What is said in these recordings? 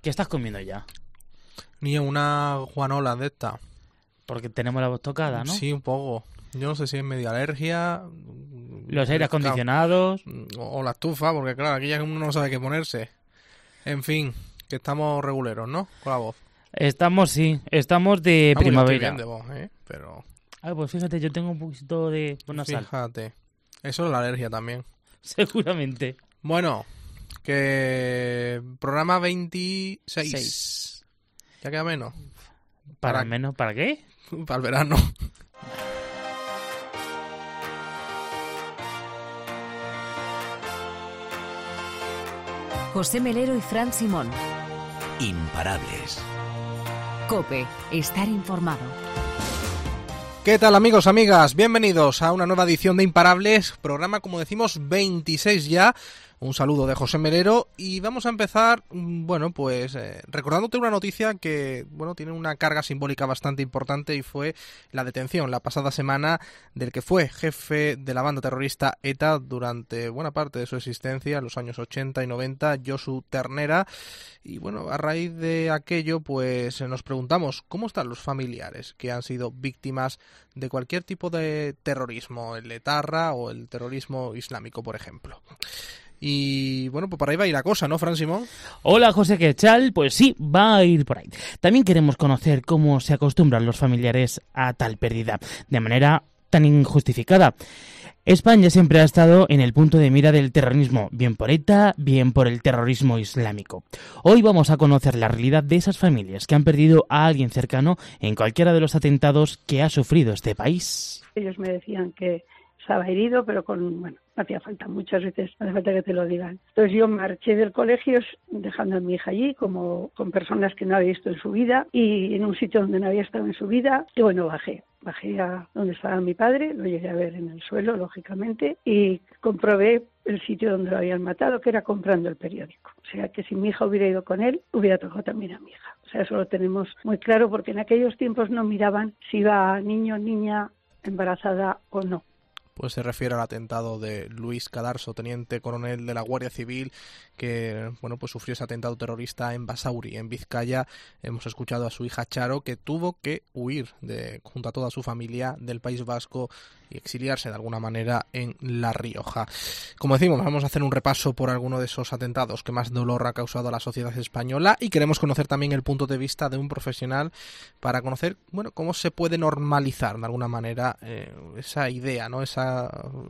¿Qué estás comiendo ya? Ni una Juanola de esta. Porque tenemos la voz tocada, ¿no? Sí, un poco. Yo no sé si es media alergia. Los aires acondicionados. O la estufa, porque claro, aquí ya uno no sabe qué ponerse. En fin, que estamos reguleros, ¿no? Con la voz. Estamos, sí, estamos de Vamos, yo estoy primavera. bien de voz, ¿eh? Pero Ah, pues fíjate, yo tengo un poquito de fíjate. Eso es la alergia también. seguramente. Bueno, que programa 26. Seis. Ya queda menos. Para Para- menos, ¿para qué? Para el verano. José Melero y Fran Simón. Imparables. Cope, estar informado. ¿Qué tal amigos, amigas? Bienvenidos a una nueva edición de Imparables, programa como decimos 26 ya. Un saludo de José Melero y vamos a empezar, mm, bueno, pues eh, recordándote una noticia que, bueno, tiene una carga simbólica bastante importante y fue la detención la pasada semana del que fue jefe de la banda terrorista ETA durante buena parte de su existencia, en los años 80 y 90, Josu Ternera. Y bueno, a raíz de aquello, pues nos preguntamos cómo están los familiares que han sido víctimas de cualquier tipo de terrorismo, el etarra o el terrorismo islámico, por ejemplo. Y bueno, pues para ahí va a ir la cosa, ¿no, Fran Simón? Hola, José Quechal. Pues sí, va a ir por ahí. También queremos conocer cómo se acostumbran los familiares a tal pérdida, de manera tan injustificada. España siempre ha estado en el punto de mira del terrorismo, bien por ETA, bien por el terrorismo islámico. Hoy vamos a conocer la realidad de esas familias que han perdido a alguien cercano en cualquiera de los atentados que ha sufrido este país. Ellos me decían que estaba herido, pero con, bueno, no hacía falta muchas veces, hace falta que te lo digan. Entonces yo marché del colegio dejando a mi hija allí, como con personas que no había visto en su vida y en un sitio donde no había estado en su vida. Y bueno, bajé. Bajé a donde estaba mi padre, lo llegué a ver en el suelo, lógicamente, y comprobé el sitio donde lo habían matado, que era comprando el periódico. O sea que si mi hija hubiera ido con él, hubiera tocado también a mi hija. O sea, eso lo tenemos muy claro porque en aquellos tiempos no miraban si iba niño, niña, embarazada o no. Pues se refiere al atentado de Luis Cadarso, teniente coronel de la Guardia Civil, que bueno pues sufrió ese atentado terrorista en Basauri, en Vizcaya. Hemos escuchado a su hija Charo que tuvo que huir de, junto a toda su familia del País Vasco y exiliarse de alguna manera en La Rioja. Como decimos, vamos a hacer un repaso por alguno de esos atentados que más dolor ha causado a la sociedad española y queremos conocer también el punto de vista de un profesional para conocer bueno cómo se puede normalizar de alguna manera eh, esa idea, ¿no? Esa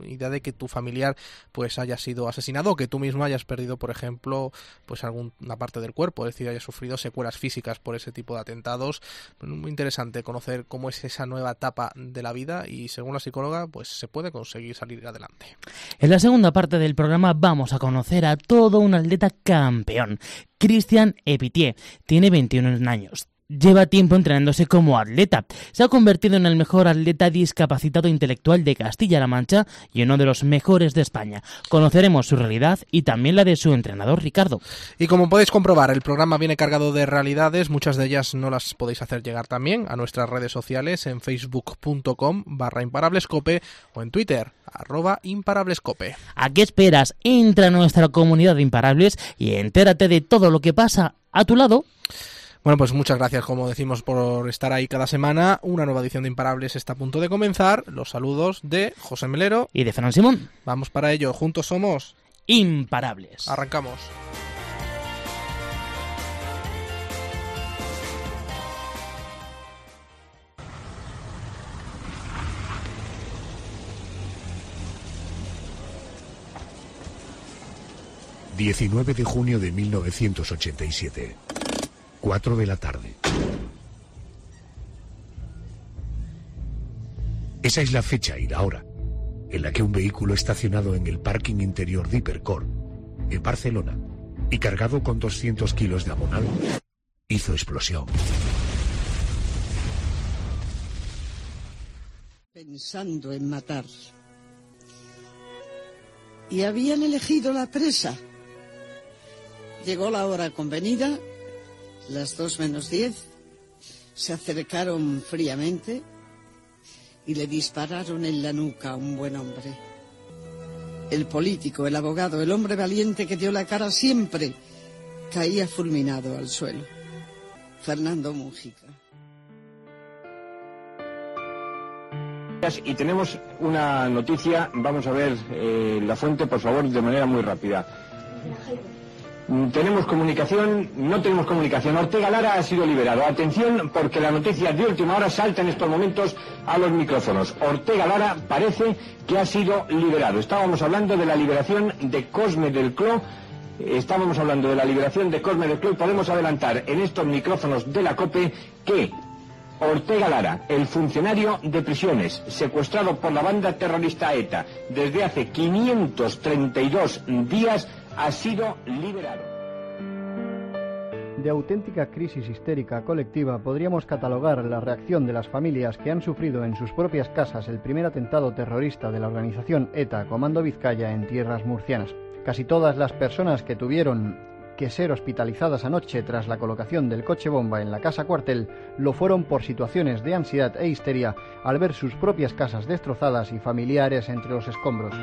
idea de que tu familiar pues haya sido asesinado o que tú mismo hayas perdido, por ejemplo, pues alguna parte del cuerpo, es decir, hayas sufrido secuelas físicas por ese tipo de atentados. Muy interesante conocer cómo es esa nueva etapa de la vida y según la psicóloga pues se puede conseguir salir adelante. En la segunda parte del programa vamos a conocer a todo un atleta campeón, Christian Epitier. Tiene 21 años. Lleva tiempo entrenándose como atleta. Se ha convertido en el mejor atleta discapacitado intelectual de Castilla-La Mancha y uno de los mejores de España. Conoceremos su realidad y también la de su entrenador Ricardo. Y como podéis comprobar, el programa viene cargado de realidades, muchas de ellas no las podéis hacer llegar también a nuestras redes sociales en facebook.com barra imparablescope o en twitter arroba imparablescope. ¿A qué esperas? Entra a nuestra comunidad de imparables y entérate de todo lo que pasa a tu lado. Bueno, pues muchas gracias, como decimos, por estar ahí cada semana. Una nueva edición de Imparables está a punto de comenzar. Los saludos de José Melero. Y de Fran Simón. Vamos para ello. Juntos somos imparables. Arrancamos. ...19 de junio de 1987... ...4 de la tarde... Esa es la fecha y la hora en la que un vehículo estacionado en el parking interior de Hipercor, en Barcelona, y cargado con 200 kilos de abonado, hizo explosión. Pensando en matar. Y habían elegido la presa. Llegó la hora convenida, las dos menos diez, se acercaron fríamente y le dispararon en la nuca a un buen hombre. El político, el abogado, el hombre valiente que dio la cara siempre caía fulminado al suelo. Fernando Mujica. Y tenemos una noticia, vamos a ver eh, la fuente, por favor, de manera muy rápida. Mm, tenemos comunicación, no tenemos comunicación. Ortega Lara ha sido liberado. Atención, porque la noticia de última hora salta en estos momentos a los micrófonos. Ortega Lara parece que ha sido liberado. Estábamos hablando de la liberación de Cosme del Clo. Estábamos hablando de la liberación de Cosme del Clo y podemos adelantar en estos micrófonos de la COPE que Ortega Lara, el funcionario de prisiones, secuestrado por la banda terrorista ETA desde hace 532 días, ha sido liberado. De auténtica crisis histérica colectiva podríamos catalogar la reacción de las familias que han sufrido en sus propias casas el primer atentado terrorista de la organización ETA Comando Vizcaya en tierras murcianas. Casi todas las personas que tuvieron que ser hospitalizadas anoche tras la colocación del coche bomba en la casa cuartel lo fueron por situaciones de ansiedad e histeria al ver sus propias casas destrozadas y familiares entre los escombros.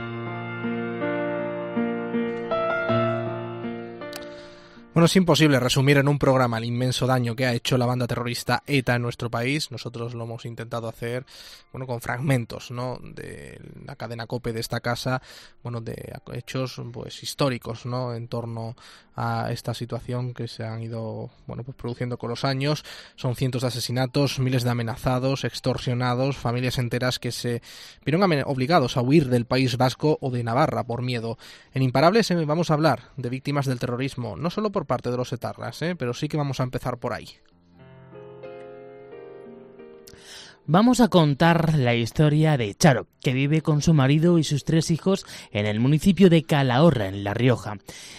Bueno, es imposible resumir en un programa el inmenso daño que ha hecho la banda terrorista ETA en nuestro país. Nosotros lo hemos intentado hacer, bueno, con fragmentos, ¿no? De la cadena COPE de esta casa, bueno, de hechos, pues, históricos, ¿no? En torno a esta situación que se han ido, bueno, pues produciendo con los años. Son cientos de asesinatos, miles de amenazados, extorsionados, familias enteras que se vieron obligados a huir del País Vasco o de Navarra por miedo. En Imparables eh, vamos a hablar de víctimas del terrorismo, no solo parte de los etarras, ¿eh? pero sí que vamos a empezar por ahí. Vamos a contar la historia de Charo, que vive con su marido y sus tres hijos en el municipio de Calahorra, en La Rioja.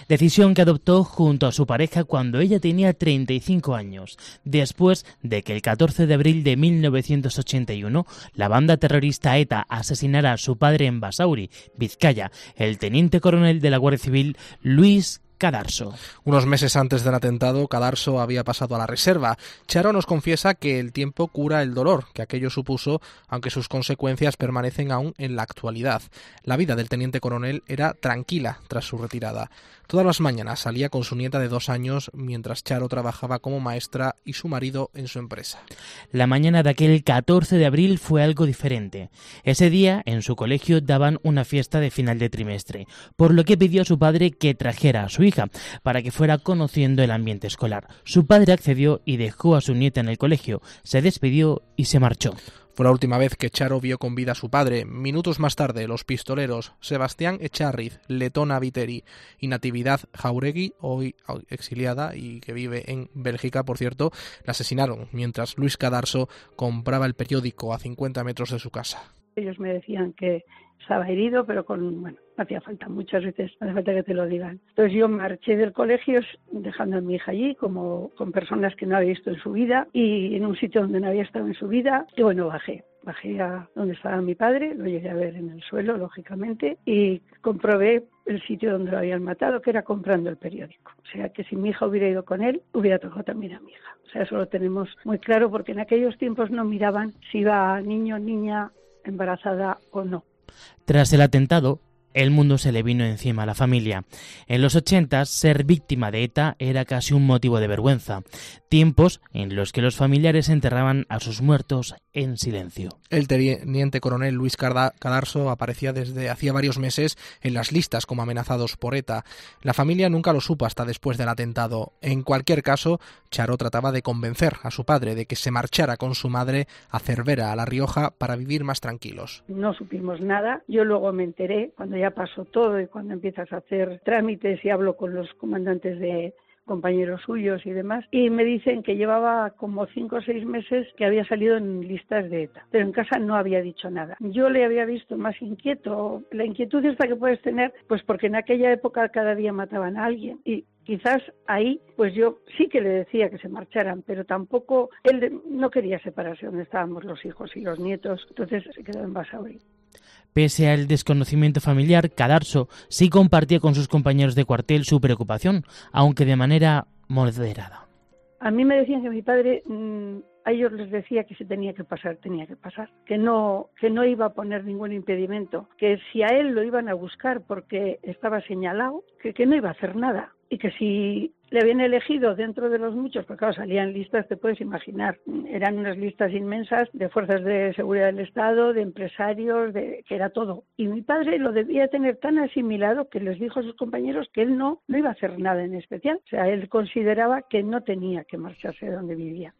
Decisión que adoptó junto a su pareja cuando ella tenía 35 años, después de que el 14 de abril de 1981 la banda terrorista ETA asesinara a su padre en Basauri, Vizcaya, el teniente coronel de la Guardia Civil Luis Cadarso. Unos meses antes del atentado, Cadarso había pasado a la reserva. Charo nos confiesa que el tiempo cura el dolor que aquello supuso, aunque sus consecuencias permanecen aún en la actualidad. La vida del teniente coronel era tranquila tras su retirada. Todas las mañanas salía con su nieta de dos años mientras Charo trabajaba como maestra y su marido en su empresa. La mañana de aquel 14 de abril fue algo diferente. Ese día, en su colegio, daban una fiesta de final de trimestre, por lo que pidió a su padre que trajera a su hija, para que fuera conociendo el ambiente escolar. Su padre accedió y dejó a su nieta en el colegio, se despidió y se marchó. Fue la última vez que Charo vio con vida a su padre. Minutos más tarde, los pistoleros Sebastián Echarriz, Letona Viteri y Natividad Jauregui, hoy exiliada y que vive en Bélgica, por cierto, la asesinaron mientras Luis Cadarso compraba el periódico a 50 metros de su casa. Ellos me decían que estaba herido, pero con, bueno, no hacía falta, muchas veces hace falta que te lo digan. Entonces yo marché del colegio dejando a mi hija allí, como con personas que no había visto en su vida y en un sitio donde no había estado en su vida. Y bueno, bajé. Bajé a donde estaba mi padre, lo llegué a ver en el suelo, lógicamente, y comprobé el sitio donde lo habían matado, que era comprando el periódico. O sea, que si mi hija hubiera ido con él, hubiera tocado también a mi hija. O sea, eso lo tenemos muy claro porque en aquellos tiempos no miraban si iba niño, niña, embarazada o no. Tras el atentado, el mundo se le vino encima a la familia. En los 80, ser víctima de ETA era casi un motivo de vergüenza, tiempos en los que los familiares enterraban a sus muertos en silencio. El teniente coronel Luis Cadarso aparecía desde hacía varios meses en las listas como amenazados por ETA. La familia nunca lo supo hasta después del atentado. En cualquier caso, Charo trataba de convencer a su padre de que se marchara con su madre a Cervera, a La Rioja, para vivir más tranquilos. No supimos nada. Yo luego me enteré cuando ya pasó todo y cuando empiezas a hacer trámites y hablo con los comandantes de compañeros suyos y demás, y me dicen que llevaba como cinco o seis meses que había salido en listas de ETA, pero en casa no había dicho nada. Yo le había visto más inquieto, la inquietud esta que puedes tener, pues porque en aquella época cada día mataban a alguien y quizás ahí, pues yo sí que le decía que se marcharan, pero tampoco él no quería separarse donde estábamos los hijos y los nietos, entonces se quedó en Basauri. Pese al desconocimiento familiar, Cadarso sí compartía con sus compañeros de cuartel su preocupación, aunque de manera moderada. A mí me decían que mi padre mm, a ellos les decía que se tenía que pasar, tenía que pasar, que no, que no iba a poner ningún impedimento, que si a él lo iban a buscar porque estaba señalado, que, que no iba a hacer nada, y que si le habían elegido dentro de los muchos, porque salían listas, te puedes imaginar, eran unas listas inmensas de fuerzas de seguridad del Estado, de empresarios, de que era todo. Y mi padre lo debía tener tan asimilado que les dijo a sus compañeros que él no, no iba a hacer nada en especial. O sea, él consideraba que no tenía que marcharse de donde vivía.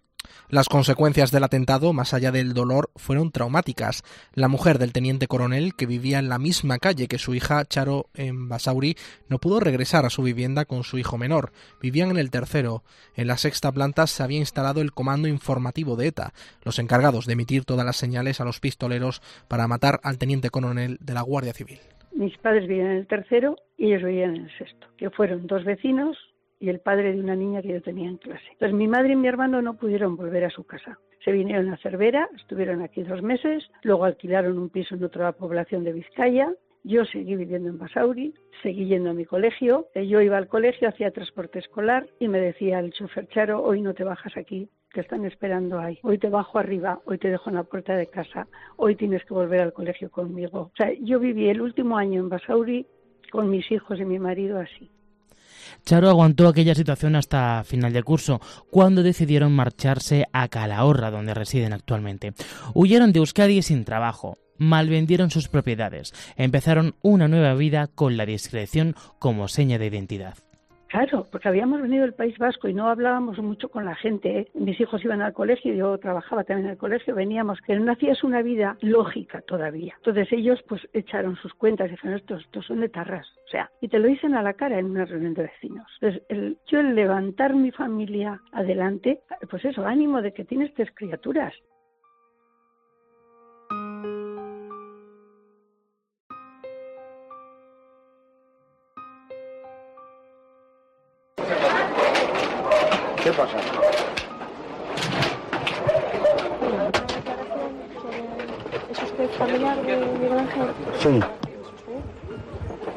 Las consecuencias del atentado, más allá del dolor, fueron traumáticas. La mujer del teniente coronel, que vivía en la misma calle que su hija Charo en Basauri, no pudo regresar a su vivienda con su hijo menor. Vivían en el tercero. En la sexta planta se había instalado el comando informativo de ETA, los encargados de emitir todas las señales a los pistoleros para matar al teniente coronel de la Guardia Civil. Mis padres vivían en el tercero y ellos vivían en el sexto, que fueron dos vecinos, y el padre de una niña que yo tenía en clase. Entonces mi madre y mi hermano no pudieron volver a su casa. Se vinieron a Cervera, estuvieron aquí dos meses, luego alquilaron un piso en otra población de Vizcaya. Yo seguí viviendo en Basauri, seguí yendo a mi colegio. Eh, yo iba al colegio, hacía transporte escolar y me decía el chofer Charo, hoy no te bajas aquí, te están esperando ahí. Hoy te bajo arriba, hoy te dejo en la puerta de casa, hoy tienes que volver al colegio conmigo. O sea, yo viví el último año en Basauri con mis hijos y mi marido así. Charo aguantó aquella situación hasta final de curso, cuando decidieron marcharse a Calahorra, donde residen actualmente. Huyeron de Euskadi sin trabajo, malvendieron sus propiedades, empezaron una nueva vida con la discreción como seña de identidad. Claro, porque habíamos venido del País Vasco y no hablábamos mucho con la gente. ¿eh? Mis hijos iban al colegio, yo trabajaba también en el colegio, veníamos, pero no hacías una vida lógica todavía. Entonces ellos pues echaron sus cuentas y dijeron, estos, estos son de tarras. O sea, y te lo dicen a la cara en una reunión de vecinos. Entonces, el, yo el levantar mi familia adelante, pues eso, ánimo de que tienes tres criaturas. ¿Qué pasa? ¿Es usted familiar de Miguel Ángel? Sí.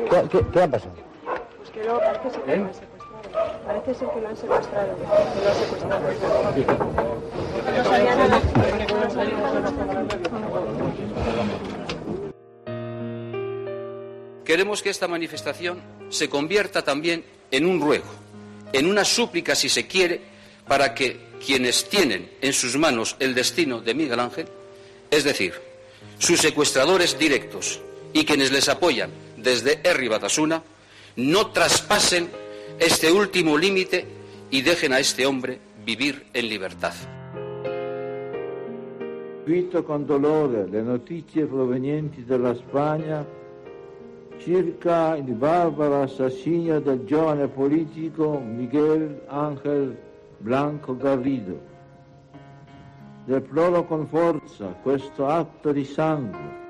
¿Qué, qué, qué ha pasado? Pues que luego parece ser que lo han secuestrado. Parece ser que lo han secuestrado. Que lo han secuestrado. No sabía nada. No sabía Queremos que esta manifestación se convierta también en un ruego en una súplica, si se quiere, para que quienes tienen en sus manos el destino de Miguel Ángel, es decir, sus secuestradores directos y quienes les apoyan desde Herri Batasuna, no traspasen este último límite y dejen a este hombre vivir en libertad. Visto con dolor le notizie provenienti dalla Spagna circa il barbaro assassinio del giovane politico Miguel Ángel Blanco Garrido. Deploro con forza questo atto di sangue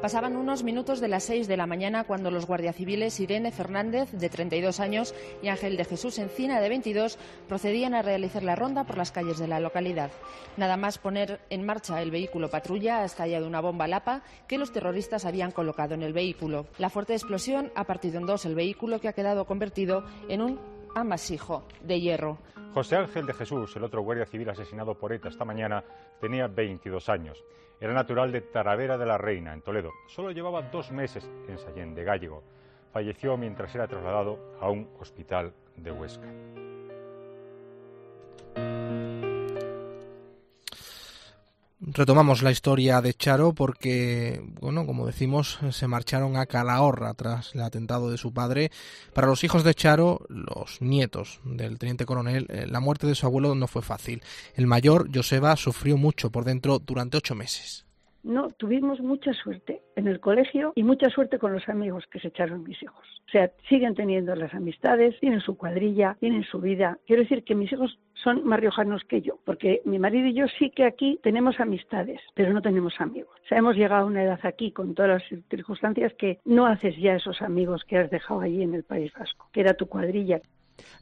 Pasaban unos minutos de las 6 de la mañana cuando los guardias civiles Irene Fernández, de 32 años, y Ángel de Jesús Encina, de 22, procedían a realizar la ronda por las calles de la localidad. Nada más poner en marcha el vehículo patrulla ha estallado una bomba lapa que los terroristas habían colocado en el vehículo. La fuerte explosión ha partido en dos el vehículo que ha quedado convertido en un amasijo de hierro. José Ángel de Jesús, el otro guardia civil asesinado por ETA esta mañana, tenía 22 años. Era natural de Taravera de la Reina, en Toledo. Solo llevaba dos meses en Sallén de Gallego. Falleció mientras era trasladado a un hospital de Huesca. Retomamos la historia de Charo porque, bueno, como decimos, se marcharon a Calahorra tras el atentado de su padre. Para los hijos de Charo, los nietos del teniente coronel, eh, la muerte de su abuelo no fue fácil. El mayor, Joseba, sufrió mucho por dentro durante ocho meses. No, tuvimos mucha suerte en el colegio y mucha suerte con los amigos que se echaron mis hijos. O sea, siguen teniendo las amistades, tienen su cuadrilla, tienen su vida. Quiero decir que mis hijos son más riojanos que yo, porque mi marido y yo sí que aquí tenemos amistades, pero no tenemos amigos. O hemos llegado a una edad aquí con todas las circunstancias que no haces ya esos amigos que has dejado allí en el País Vasco, que era tu cuadrilla.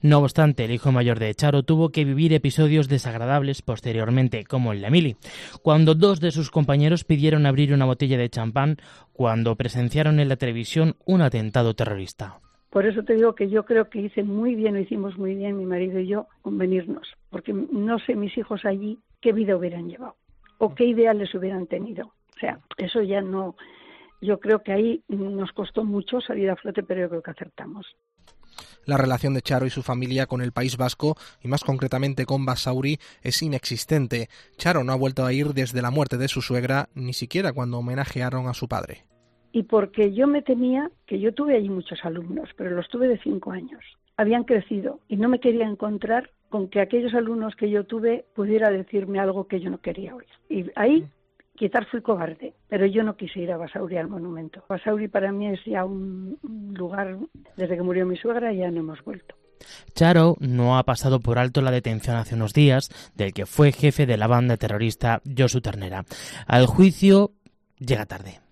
No obstante, el hijo mayor de Charo tuvo que vivir episodios desagradables posteriormente, como el de Emily, cuando dos de sus compañeros pidieron abrir una botella de champán cuando presenciaron en la televisión un atentado terrorista. Por eso te digo que yo creo que hice muy bien, lo hicimos muy bien mi marido y yo, con venirnos, porque no sé mis hijos allí qué vida hubieran llevado o qué ideales hubieran tenido. O sea, eso ya no, yo creo que ahí nos costó mucho salir a flote, pero yo creo que acertamos. La relación de Charo y su familia con el País Vasco, y más concretamente con Basauri, es inexistente. Charo no ha vuelto a ir desde la muerte de su suegra, ni siquiera cuando homenajearon a su padre. Y porque yo me temía que yo tuve allí muchos alumnos, pero los tuve de cinco años. Habían crecido y no me quería encontrar con que aquellos alumnos que yo tuve pudiera decirme algo que yo no quería oír. Y ahí quizás fui cobarde, pero yo no quise ir a Basauri al monumento. Basauri para mí es ya un lugar, desde que murió mi suegra ya no hemos vuelto. Charo no ha pasado por alto la detención hace unos días del que fue jefe de la banda terrorista Josu Ternera. Al juicio llega tarde.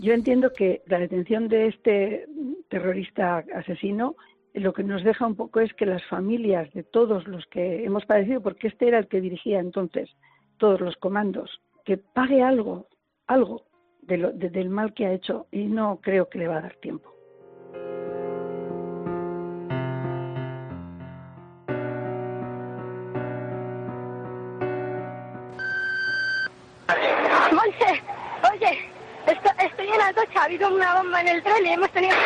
Yo entiendo que la detención de este terrorista asesino lo que nos deja un poco es que las familias de todos los que hemos padecido, porque este era el que dirigía entonces todos los comandos, que pague algo, algo de lo, de, del mal que ha hecho y no creo que le va a dar tiempo. Esto, estoy en Atocha, ha habido una bomba en el tren y hemos tenido...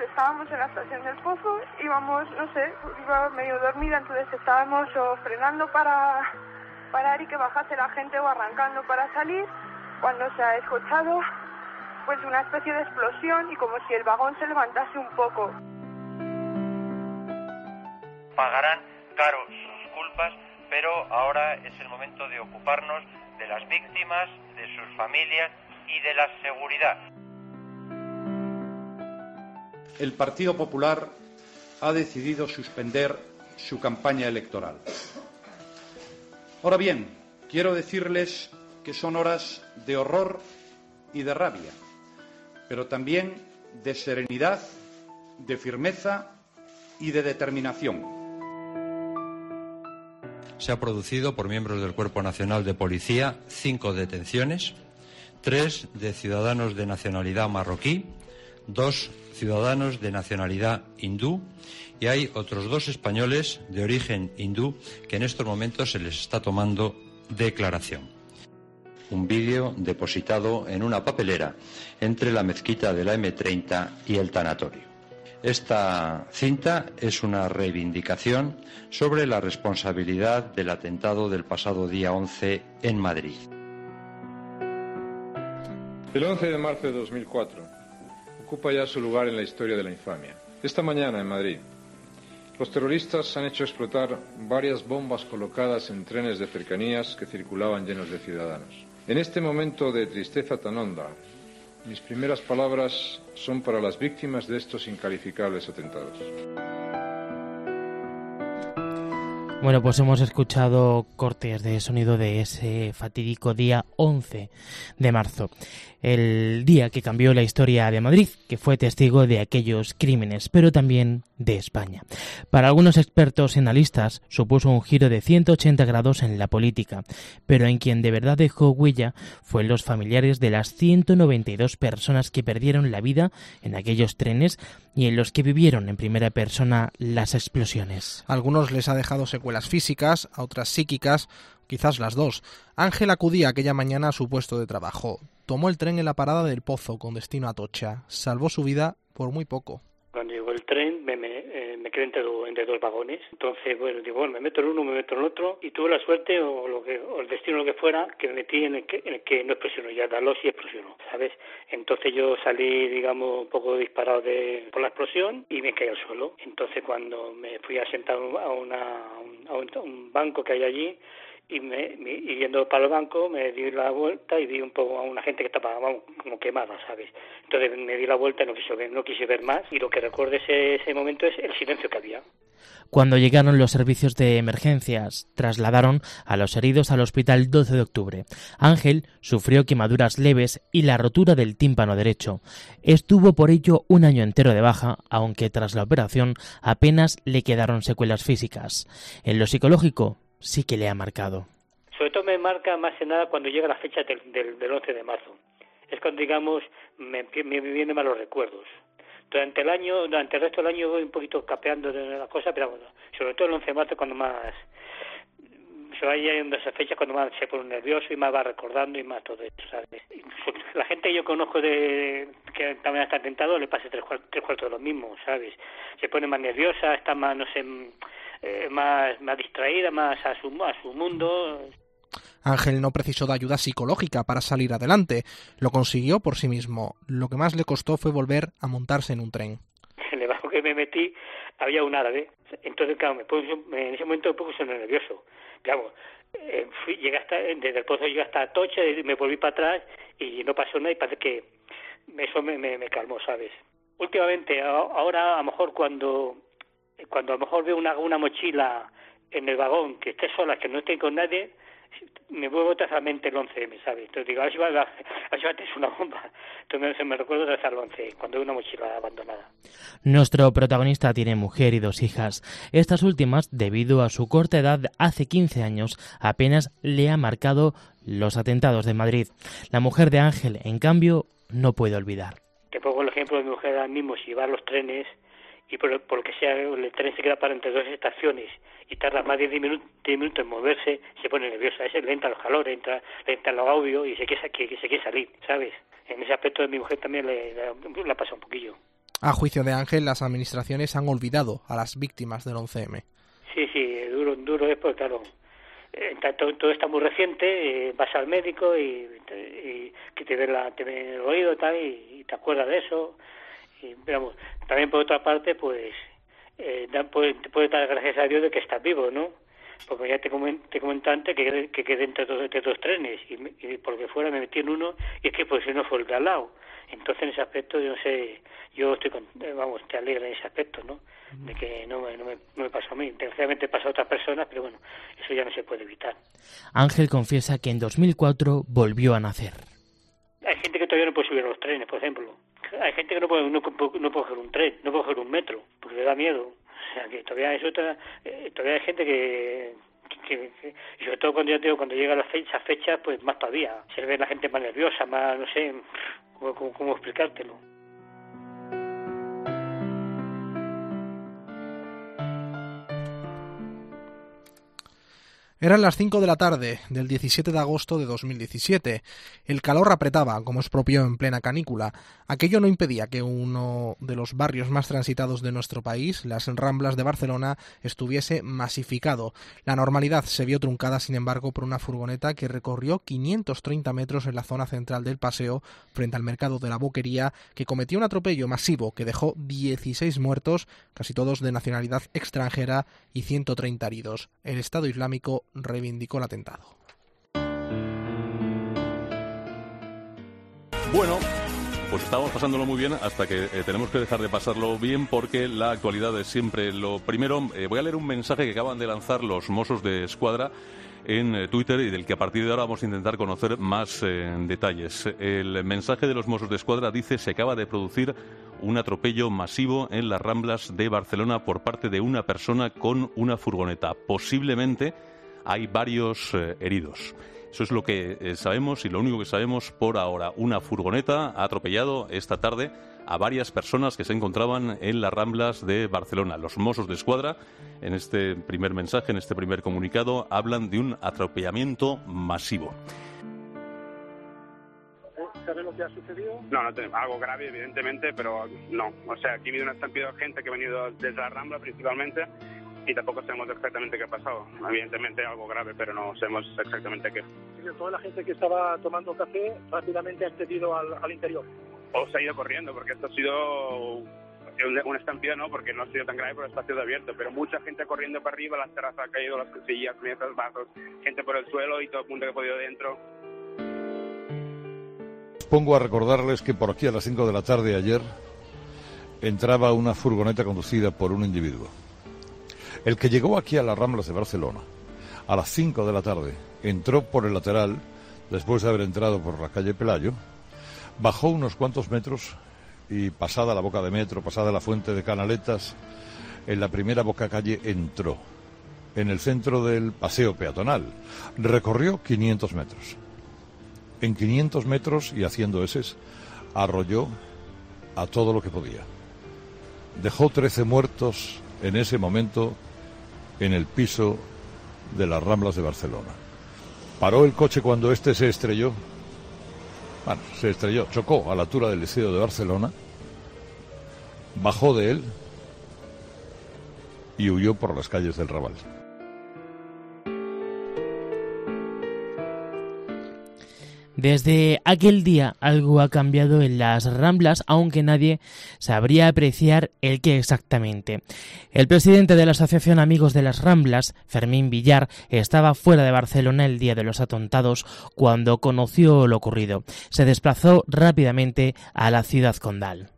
estábamos en la estación del Pozo, íbamos, no sé, iba medio dormida, entonces estábamos o frenando para parar y que bajase la gente o arrancando para salir, cuando se ha escuchado pues una especie de explosión y como si el vagón se levantase un poco. Pagarán caro sus culpas, pero ahora es el momento de ocuparnos de las víctimas, de sus familias y de la seguridad el Partido Popular ha decidido suspender su campaña electoral. Ahora bien, quiero decirles que son horas de horror y de rabia, pero también de serenidad, de firmeza y de determinación. Se ha producido por miembros del Cuerpo Nacional de Policía cinco detenciones, tres de ciudadanos de nacionalidad marroquí, dos ciudadanos de nacionalidad hindú y hay otros dos españoles de origen hindú que en estos momentos se les está tomando declaración. Un vídeo depositado en una papelera entre la mezquita de la M30 y el tanatorio. Esta cinta es una reivindicación sobre la responsabilidad del atentado del pasado día 11 en Madrid. El 11 de marzo de 2004 ocupa ya su lugar en la historia de la infamia. Esta mañana en Madrid, los terroristas han hecho explotar varias bombas colocadas en trenes de cercanías que circulaban llenos de ciudadanos. En este momento de tristeza tan honda, mis primeras palabras son para las víctimas de estos incalificables atentados. Bueno, pues hemos escuchado cortes de sonido de ese fatídico día 11 de marzo, el día que cambió la historia de Madrid, que fue testigo de aquellos crímenes, pero también de España. Para algunos expertos y analistas supuso un giro de 180 grados en la política, pero en quien de verdad dejó huella fue los familiares de las 192 personas que perdieron la vida en aquellos trenes y en los que vivieron en primera persona las explosiones. algunos les ha dejado secuelas físicas, a otras psíquicas, quizás las dos. Ángel acudía aquella mañana a su puesto de trabajo. Tomó el tren en la parada del Pozo con destino a Tocha. Salvó su vida por muy poco. Cuando llegó el tren me, me, eh, quedé entre, entre, dos vagones. Entonces, digo, bueno, me meto en uno, me meto en otro y tuve la suerte o, lo que, el destino lo que fuera que me metí en el que, en el que no explosionó, ya Dalos y explosionó, ¿sabes? Entonces yo salí, digamos, un poco disparado de, por la explosión y me caí al suelo. Entonces cuando me fui a sentar a, una, un, a un banco que hay allí, y, me, me, y yendo para el banco me di la vuelta y vi un poco a una gente que estaba vamos, como quemada, ¿sabes? Entonces me di la vuelta y no quise ver, no quise ver más y lo que recuerdo ese, ese momento es el silencio que había. Cuando llegaron los servicios de emergencias, trasladaron a los heridos al hospital 12 de octubre. Ángel sufrió quemaduras leves y la rotura del tímpano derecho. Estuvo por ello un año entero de baja, aunque tras la operación apenas le quedaron secuelas físicas. En lo psicológico, sí que le ha marcado. Sobre todo me marca más que nada cuando llega la fecha del, del, del 11 de marzo. Es cuando, digamos, me, me vienen malos recuerdos. durante el año, durante el resto del año voy un poquito capeando de las cosas, pero bueno, sobre todo el 11 de marzo cuando más se va yendo esa fecha cuando más se pone nervioso y más va recordando y más todo eso, ¿sabes? La gente que yo conozco de que también está tentado le pasa tres, tres cuartos de lo mismo, ¿sabes? Se pone más nerviosa, está más, no sé, eh, más, más distraída, más a su, a su mundo. Ángel no precisó de ayuda psicológica para salir adelante, lo consiguió por sí mismo. Lo que más le costó fue volver a montarse en un tren. En el bajo que me metí había un árabe, entonces claro, me en ese momento me puse nervioso. Claro, eh, fui, llegué hasta, desde el pozo llegué hasta Atocha y me volví para atrás y no pasó nada y parece que eso me, me, me calmó, ¿sabes? Últimamente, ahora a lo mejor cuando cuando a lo mejor veo una, una mochila en el vagón que esté sola, que no esté con nadie, me vuelvo mente el 11M, ¿sabes? Entonces digo, a ver si va, es una bomba. Entonces me recuerdo hacer el 11, cuando hay una mochila abandonada. Nuestro protagonista tiene mujer y dos hijas. Estas últimas, debido a su corta edad, hace 15 años, apenas le ha marcado los atentados de Madrid. La mujer de Ángel, en cambio, no puede olvidar. Te pongo el ejemplo de mi mujer ahora mismo, si va a los trenes y por, por lo que sea el tren se queda para entre dos estaciones y tarda más de 10 minutos, minutos en moverse, se pone nerviosa. Ese le entra los calores, entra, le entra los audios y se quiere, que, se quiere salir, ¿sabes? En ese aspecto de mi mujer también le, le, le pasa un poquillo. A juicio de Ángel, las administraciones han olvidado a las víctimas del 11M. Sí, sí, duro, duro es porque, claro, eh, todo, todo, está muy reciente, eh, vas al médico y, y, que te ve, la, te ve el oído tal, y, y te acuerdas de eso. Y, digamos, también por otra parte, pues eh, puede, puede dar gracias a Dios de que estás vivo, ¿no? Porque ya te, comenté, te antes que, que quedé entre dos, entre dos trenes y, y, por lo que fuera me metí en uno y es que pues si no fue el de al lado. Entonces en ese aspecto yo no sé, yo estoy, con, eh, vamos, te alegra en ese aspecto, ¿no? De que no, me, no, me, no me pasó a mí. Desgraciadamente pasa a otras personas, pero bueno, eso ya no se puede evitar. Ángel confiesa que en 2004 volvió a nacer. Hay gente que todavía no puede subir a los trenes, por ejemplo hay gente que no puede, no, no puede coger un tren, no puede coger un metro, porque le da miedo. O sea, que todavía, eso eh, todavía hay gente que, que, que, y sobre todo cuando ya digo, cuando llega la fecha, fecha, pues más todavía. Se ve la gente más nerviosa, más, no sé, cómo, cómo, cómo explicártelo. Eran las 5 de la tarde del 17 de agosto de 2017. El calor apretaba, como es propio en plena canícula. Aquello no impedía que uno de los barrios más transitados de nuestro país, las Ramblas de Barcelona, estuviese masificado. La normalidad se vio truncada, sin embargo, por una furgoneta que recorrió 530 metros en la zona central del paseo, frente al mercado de la Boquería, que cometió un atropello masivo que dejó 16 muertos, casi todos de nacionalidad extranjera, y 130 heridos. El Estado Islámico reivindicó el atentado. Bueno, pues estamos pasándolo muy bien hasta que eh, tenemos que dejar de pasarlo bien porque la actualidad es siempre lo primero. Eh, voy a leer un mensaje que acaban de lanzar los Mossos de Escuadra en eh, Twitter y del que a partir de ahora vamos a intentar conocer más detalles. El mensaje de los Mossos de Escuadra dice se acaba de producir un atropello masivo en las Ramblas de Barcelona por parte de una persona con una furgoneta. Posiblemente hay varios eh, heridos. Eso es lo que eh, sabemos y lo único que sabemos por ahora. Una furgoneta ha atropellado esta tarde a varias personas que se encontraban en las Ramblas de Barcelona. Los Mossos de Escuadra, en este primer mensaje, en este primer comunicado, hablan de un atropellamiento masivo. ¿Sabes lo que ha sucedido? No, no tenemos algo grave, evidentemente, pero no. O sea, aquí ha habido una estampida de gente que ha venido desde la Rambla principalmente y tampoco sabemos exactamente qué ha pasado. Evidentemente algo grave, pero no sabemos exactamente qué. Toda la gente que estaba tomando café rápidamente ha accedido al, al interior. O se ha ido corriendo, porque esto ha sido una estampida, no, porque no ha sido tan grave por el espacio de abierto, pero mucha gente corriendo para arriba, las terrazas han caído, las sillas, mesas, vasos, gente por el suelo y todo el mundo que ha podido dentro. Pongo a recordarles que por aquí a las 5 de la tarde ayer entraba una furgoneta conducida por un individuo. El que llegó aquí a las Ramblas de Barcelona a las 5 de la tarde entró por el lateral, después de haber entrado por la calle Pelayo, bajó unos cuantos metros y pasada la boca de metro, pasada la fuente de Canaletas, en la primera boca calle entró en el centro del paseo peatonal. Recorrió 500 metros. En 500 metros y haciendo eses, arrolló a todo lo que podía. dejó 13 muertos en ese momento en el piso de las Ramblas de Barcelona. Paró el coche cuando este se estrelló. Bueno, se estrelló, chocó a la altura del liceo de Barcelona, bajó de él y huyó por las calles del Raval. Desde aquel día algo ha cambiado en las Ramblas, aunque nadie sabría apreciar el qué exactamente. El presidente de la Asociación Amigos de las Ramblas, Fermín Villar, estaba fuera de Barcelona el día de los atentados cuando conoció lo ocurrido. Se desplazó rápidamente a la ciudad condal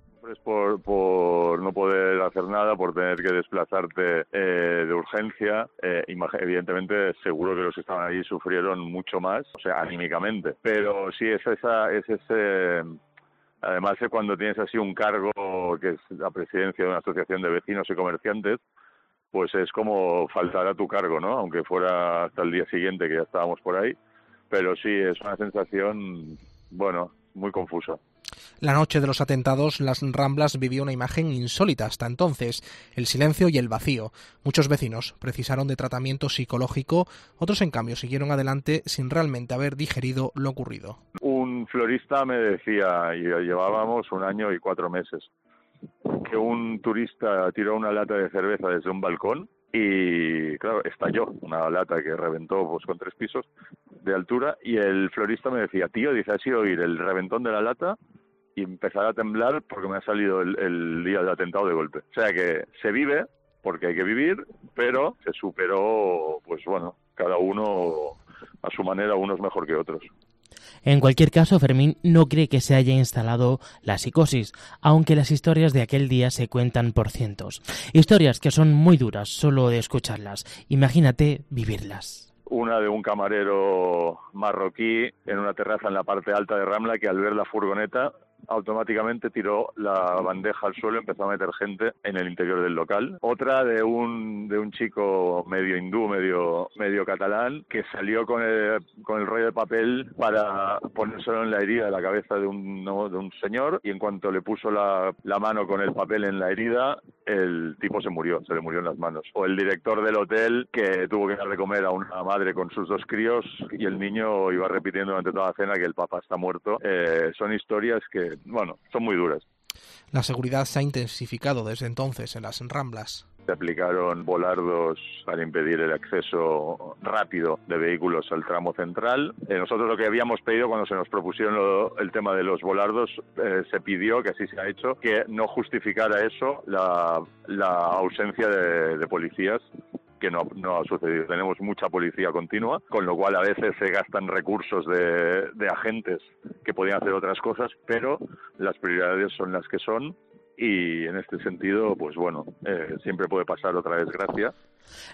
por, no poder hacer nada, por tener que desplazarte eh, de urgencia. Eh, evidentemente, seguro que los que estaban allí sufrieron mucho más, o sea, anímicamente. Pero sí, es, esa, es ese. Además, cuando tienes así un cargo que es la presidencia de una asociación de vecinos y comerciantes, pues es como faltar a tu cargo, ¿no? Aunque fuera hasta el día siguiente que ya estábamos por ahí. Pero sí, es una sensación, bueno, muy confusa. La noche de los atentados, las Ramblas vivió una imagen insólita hasta entonces, el silencio y el vacío. Muchos vecinos precisaron de tratamiento psicológico, otros en cambio siguieron adelante sin realmente haber digerido lo ocurrido. Un florista me decía, y llevábamos un año y cuatro meses, que un turista tiró una lata de cerveza desde un balcón y claro, estalló una lata que reventó pues con tres pisos de altura y el florista me decía, tío, dice, así oír el reventón de la lata y empezar a temblar porque me ha salido el, día del atentado de golpe. O sea que se vive porque hay que vivir, pero se superó, pues bueno, cada uno a su manera, unos mejor que otros. En cualquier caso, Fermín no cree que se haya instalado la psicosis, aunque las historias de aquel día se cuentan por cientos. Historias que son muy duras solo de escucharlas. Imagínate vivirlas una de un camarero marroquí en una terraza en la parte alta de Ramla que al ver la furgoneta automáticamente tiró la bandeja al suelo y empezó a meter gente en el interior del local. Otra de un, de un chico medio hindú, medio, medio catalán, que salió con el, con el rollo de papel para ponérselo en la herida de la cabeza de un, de un señor y en cuanto le puso la, la mano con el papel en la herida, el tipo se murió, se le murió en las manos. O el director del hotel que tuvo que dar de comer a una madre con sus dos críos y el niño iba repitiendo durante toda la cena que el papá está muerto. Eh, son historias que bueno, son muy duras. La seguridad se ha intensificado desde entonces en las Ramblas. Se aplicaron volardos para impedir el acceso rápido de vehículos al tramo central. Eh, nosotros lo que habíamos pedido cuando se nos propusieron el tema de los volardos, eh, se pidió, que así se ha hecho, que no justificara eso la, ausencia de policías que no, no, ha sucedido. Tenemos mucha policía continua, con lo cual a veces se gastan recursos de, agentes que podían hacer otras cosas, pero las prioridades son las que son y en este sentido, pues bueno, eh, siempre puede pasar otra desgracia.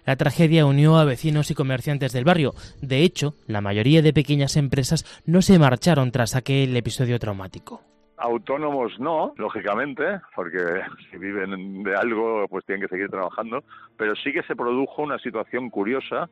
La tragedia unió a vecinos y comerciantes del barrio. De hecho, la mayoría de pequeñas empresas no se marcharon tras aquel episodio traumático. Autónomos no, lógicamente, porque si viven de algo, pues tienen que seguir trabajando, pero sí que se produjo una situación curiosa,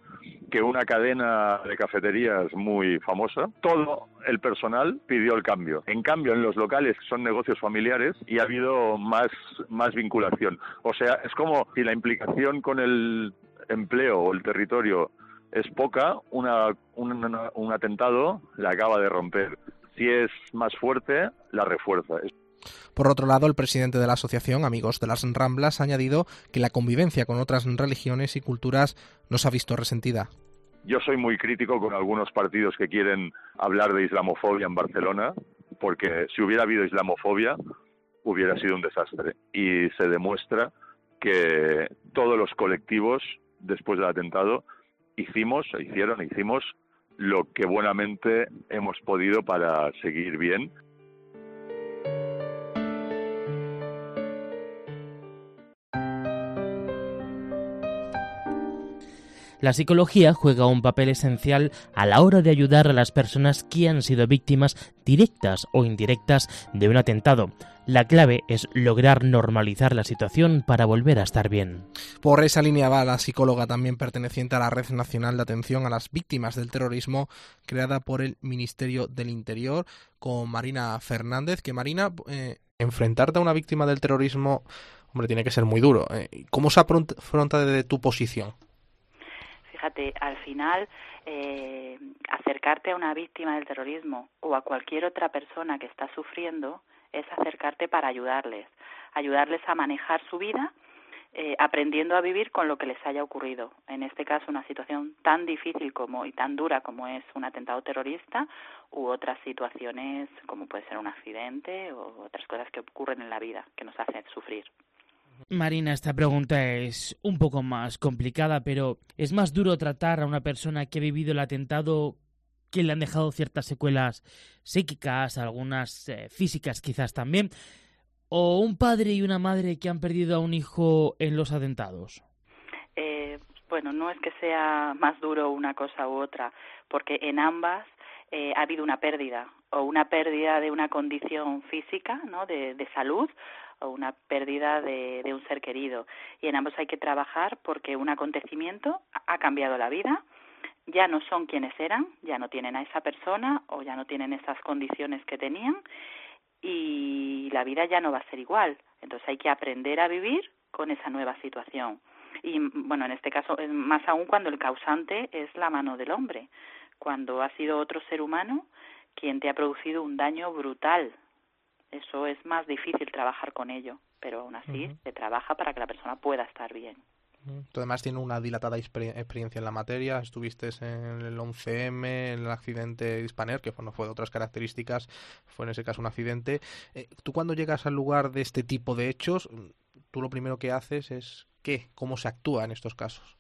que una cadena de cafeterías muy famosa, todo el personal pidió el cambio. En cambio, en los locales son negocios familiares y ha habido más, más vinculación. O sea, es como si la implicación con el empleo o el territorio es poca, una, un atentado la acaba de romper si es más fuerte, la refuerza. Por otro lado, el presidente de la asociación Amigos de las Ramblas ha añadido que la convivencia con otras religiones y culturas no se ha visto resentida. Yo soy muy crítico con algunos partidos que quieren hablar de islamofobia en Barcelona, porque si hubiera habido islamofobia, hubiera sido un desastre. Y se demuestra que todos los colectivos, después del atentado, hicimos, hicieron, hicimos lo que buenamente hemos podido para seguir bien. La psicología juega un papel esencial a la hora de ayudar a las personas que han sido víctimas directas o indirectas de un atentado. La clave es lograr normalizar la situación para volver a estar bien. Por esa línea va la psicóloga también perteneciente a la Red Nacional de Atención a las Víctimas del Terrorismo, creada por el Ministerio del Interior, con Marina Fernández. Que Marina, eh, enfrentarte a una víctima del terrorismo Hombre, tiene que ser muy duro. ¿eh? ¿Cómo se afronta desde tu posición? Fíjate, al final, eh, acercarte a una víctima del terrorismo o a cualquier otra persona que está sufriendo es acercarte para ayudarles, ayudarles a manejar su vida eh, aprendiendo a vivir con lo que les haya ocurrido. En este caso, una situación tan difícil como y tan dura como es un atentado terrorista u otras situaciones como puede ser un accidente o otras cosas que ocurren en la vida que nos hacen sufrir. Marina, esta pregunta es un poco más complicada, pero ¿es más duro tratar a una persona que ha vivido el atentado que le han dejado ciertas secuelas psíquicas, algunas eh, físicas quizás también? o un padre y una madre que han perdido a un hijo en los atentados? Eh, bueno, no es que sea más duro una cosa u otra, porque en ambas eh, ha habido una pérdida, o una pérdida de una condición física, ¿no? de, de salud, o una pérdida de, un ser querido. Y en ambos hay que trabajar porque un acontecimiento ha cambiado la vida, ya no son quienes eran, ya no tienen a esa persona o ya no tienen esas condiciones que tenían y la vida ya no va a ser igual. Entonces hay que aprender a vivir con esa nueva situación. Y bueno, en este caso, más aún cuando el causante es la mano del hombre, cuando ha sido otro ser humano quien te ha producido un daño brutal. Eso es más difícil trabajar con ello, pero aún así se trabaja para que la persona pueda estar bien. Tú además tienes una dilatada experiencia en la materia, estuviste en el 11M, en el accidente de Hispaner, que no fue de otras características, fue en ese caso un accidente. Eh, tú cuando llegas al lugar de este tipo de hechos, tú lo primero que haces es ¿qué? ¿Cómo se actúa en estos casos?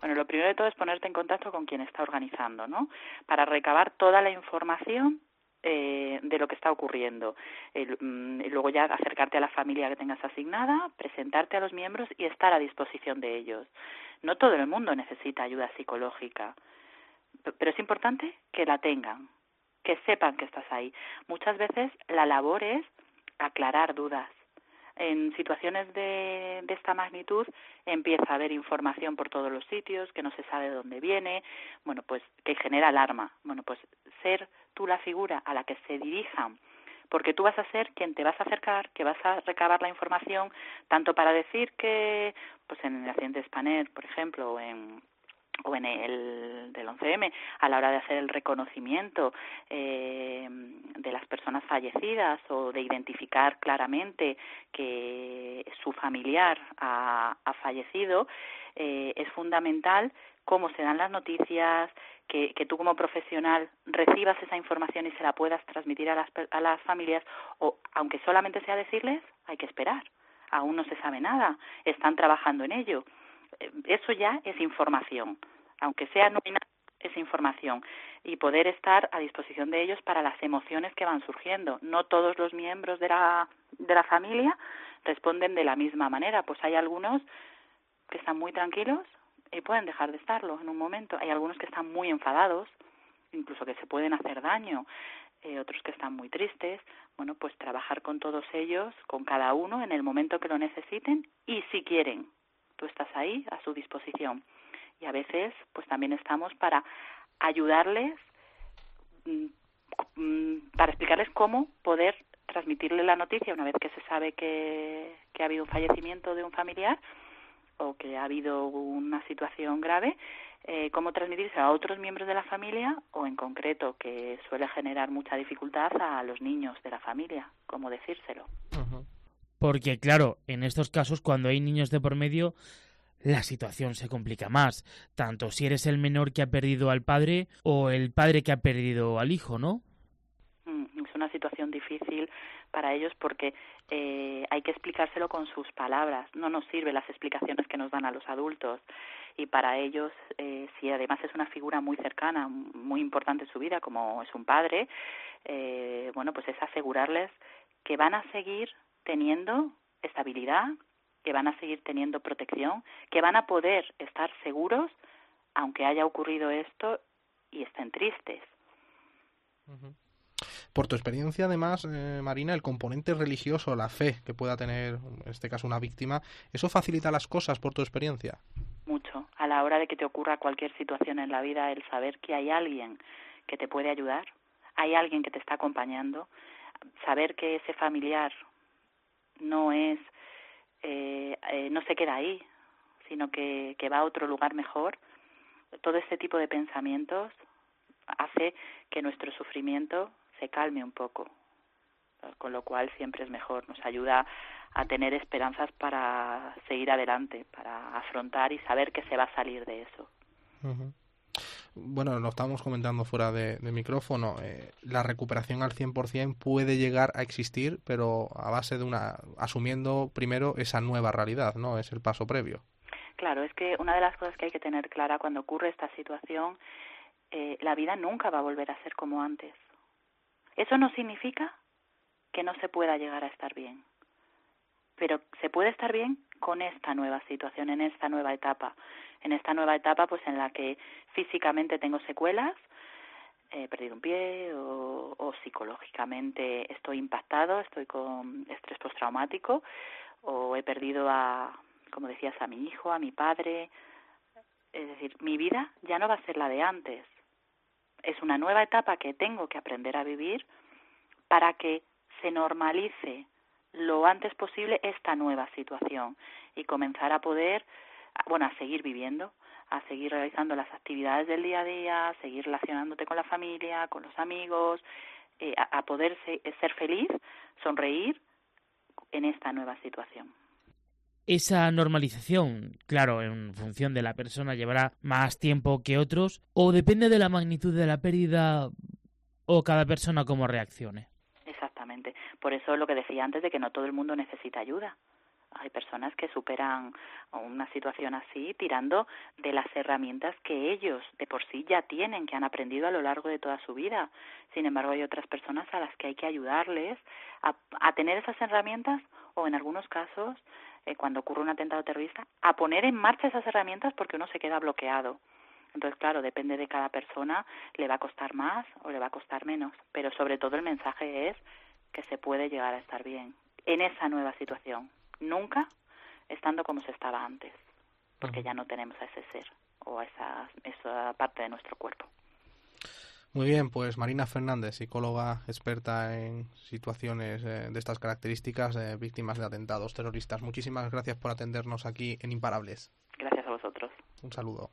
Bueno, lo primero de todo es ponerte en contacto con quien está organizando, ¿no? Para recabar toda la información eh, de lo que está ocurriendo. Mm, luego ya acercarte a la familia que tengas asignada, presentarte a los miembros y estar a disposición de ellos. No todo el mundo necesita ayuda psicológica, pero es importante que la tengan, que sepan que estás ahí. Muchas veces la labor es aclarar dudas. En situaciones de, de esta magnitud empieza a haber información por todos los sitios, que no se sabe de dónde viene, bueno, pues que genera alarma. Bueno, pues ser tú la figura a la que se dirijan porque tú vas a ser quien te vas a acercar, que vas a recabar la información, tanto para decir que, pues en el accidente de Spaner, por ejemplo, o en o en el del 11M a la hora de hacer el reconocimiento eh, de las personas fallecidas o de identificar claramente que su familiar ha fallecido eh, es fundamental cómo se dan las noticias, que, que, tú como profesional recibas esa información y se la puedas transmitir a las, a las familias, o aunque solamente sea decirles, hay que esperar. Aún no se sabe nada, están trabajando en ello. Eh, eso ya es información, aunque sea nominal, es información y poder estar a disposición de ellos para las emociones que van surgiendo. No todos los miembros de la, de la familia responden de la misma manera, pues hay algunos que están muy tranquilos y pueden dejar de estarlo en un momento. Hay algunos que están muy enfadados, incluso que se pueden hacer daño, eh, otros que están muy tristes. Bueno, pues trabajar con todos ellos, con cada uno en el momento que lo necesiten y si quieren. Tú estás ahí a su disposición. Y a veces, pues también estamos para ayudarles, mm, mm, para explicarles cómo poder transmitirle la noticia una vez que se sabe que, que ha habido un fallecimiento de un familiar o que ha habido una situación grave, eh, cómo transmitirse a otros miembros de la familia o en concreto que suele generar mucha dificultad a los niños de la familia, cómo decírselo. Porque claro, en estos casos cuando hay niños de por medio, la situación se complica más, tanto si eres el menor que ha perdido al padre o el padre que ha perdido al hijo, ¿no? Mm, es una situación difícil para ellos porque eh, hay que explicárselo con sus palabras. No nos sirven las explicaciones que nos dan a los adultos. Y para ellos, eh, si además es una figura muy cercana, muy importante en su vida, como es un padre, eh, bueno, pues es asegurarles que van a seguir teniendo estabilidad, que van a seguir teniendo protección, que van a poder estar seguros aunque haya ocurrido esto y estén tristes. Por tu experiencia, además, eh, Marina, el componente religioso, la fe que pueda tener, en este caso, una víctima, ¿eso facilita las cosas por tu experiencia? Mucho. A la hora de que te ocurra cualquier situación en la vida, el saber que hay alguien que te puede ayudar, hay alguien que te está acompañando, saber que ese familiar no es eh, eh, no se queda ahí, sino que, que va a otro lugar mejor, todo este tipo de pensamientos hace que nuestro sufrimiento se calme un poco, con lo cual siempre es mejor, nos ayuda a tener esperanzas para seguir adelante, para afrontar y saber que se va a salir de eso. Bueno, lo estábamos comentando fuera de, micrófono. Eh, la recuperación al 100% puede llegar a existir, pero a base de una. asumiendo primero esa nueva realidad, ¿no? Es el paso previo. Claro, es que una de las cosas que hay que tener clara cuando ocurre esta situación, eh, la vida nunca va a volver a ser como antes. Eso no significa que no se pueda llegar a estar bien, pero se puede estar bien con esta nueva situación, en esta nueva etapa, en esta nueva etapa pues en la que físicamente tengo secuelas, he perdido un pie o, psicológicamente estoy impactado, estoy con estrés postraumático o he perdido a, como decías, a mi hijo, a mi padre. Es decir, mi vida ya no va a ser la de antes. Es una nueva etapa que tengo que aprender a vivir para que se normalice lo antes posible esta nueva situación y comenzar a poder, bueno, a seguir viviendo, a seguir realizando las actividades del día a día, a seguir relacionándote con la familia, con los amigos, eh, a, poder ser feliz, sonreír en esta nueva situación. Esa normalización, claro, en función de la persona, llevará más tiempo que otros o depende de la magnitud de la pérdida o cada persona cómo reaccione. Exactamente. Por eso lo que decía antes de que no todo el mundo necesita ayuda. Hay personas que superan una situación así tirando de las herramientas que ellos de por sí ya tienen, que han aprendido a lo largo de toda su vida. Sin embargo, hay otras personas a las que hay que ayudarles a, a tener esas herramientas o en algunos casos, eh, cuando ocurre un atentado terrorista, a poner en marcha esas herramientas porque uno se queda bloqueado. Entonces, claro, depende de cada persona, le va a costar más o le va a costar menos, pero sobre todo el mensaje es que se puede llegar a estar bien en esa nueva situación, nunca estando como se estaba antes, porque ya no tenemos a ese ser o a esa, esa parte de nuestro cuerpo. Muy bien, pues Marina Fernández, psicóloga experta en situaciones eh, de estas características, de víctimas de atentados terroristas. Muchísimas gracias por atendernos aquí en Imparables. Gracias a vosotros. Un saludo.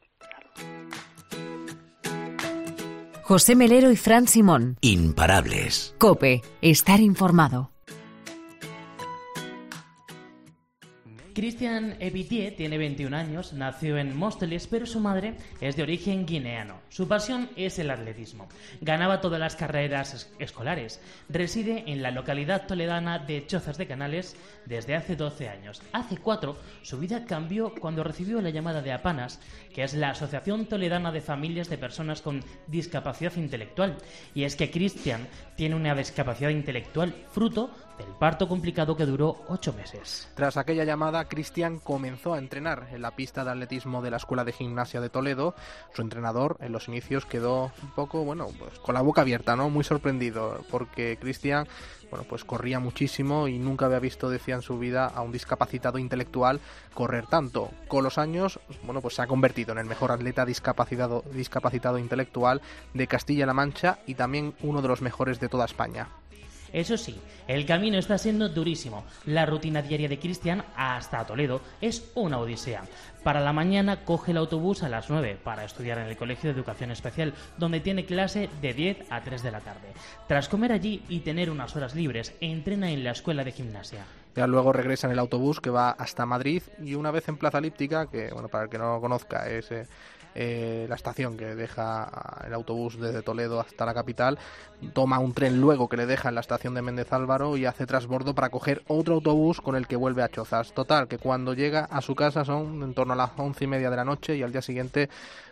José Melero y Fran Simón. Imparables. Cope, estar informado. Christian Evitier tiene 21 años, nació en Móstoles, pero su madre es de origen guineano. Su pasión es el atletismo. Ganaba todas las carreras escolares. Reside en la localidad toledana de Chozas de Canales desde hace 12 años. Hace cuatro, su vida cambió cuando recibió la llamada de APANAS, que es la Asociación Toledana de Familias de Personas con Discapacidad Intelectual. Y es que Christian tiene una discapacidad intelectual fruto del parto complicado que duró ocho meses. Tras aquella llamada, Cristian comenzó a entrenar en la pista de atletismo de la Escuela de Gimnasia de Toledo. Su entrenador en los inicios quedó un poco, bueno, pues con la boca abierta, ¿no? Muy sorprendido, porque Cristian, bueno, pues corría muchísimo y nunca había visto, decía en su vida, a un discapacitado intelectual correr tanto. Con los años, bueno, pues se ha convertido en el mejor atleta discapacitado, discapacitado intelectual de Castilla-La Mancha y también uno de los mejores de toda España. Eso sí, el camino está siendo durísimo. La rutina diaria de Cristian hasta Toledo es una odisea. Para la mañana coge el autobús a las 9 para estudiar en el Colegio de Educación Especial, donde tiene clase de 10 a 3 de la tarde. Tras comer allí y tener unas horas libres, entrena en la escuela de gimnasia. Ya luego regresa en el autobús que va hasta Madrid y una vez en Plaza Elíptica, que bueno, para el que no lo conozca es eh, eh, la estación que deja el autobús desde Toledo hasta la capital, toma un tren luego que le deja en la estación de Méndez Álvaro y hace trasbordo para coger otro autobús con el que vuelve a Chozas. Total, que cuando llega a su casa son en torno a las once y media de la noche y al día siguiente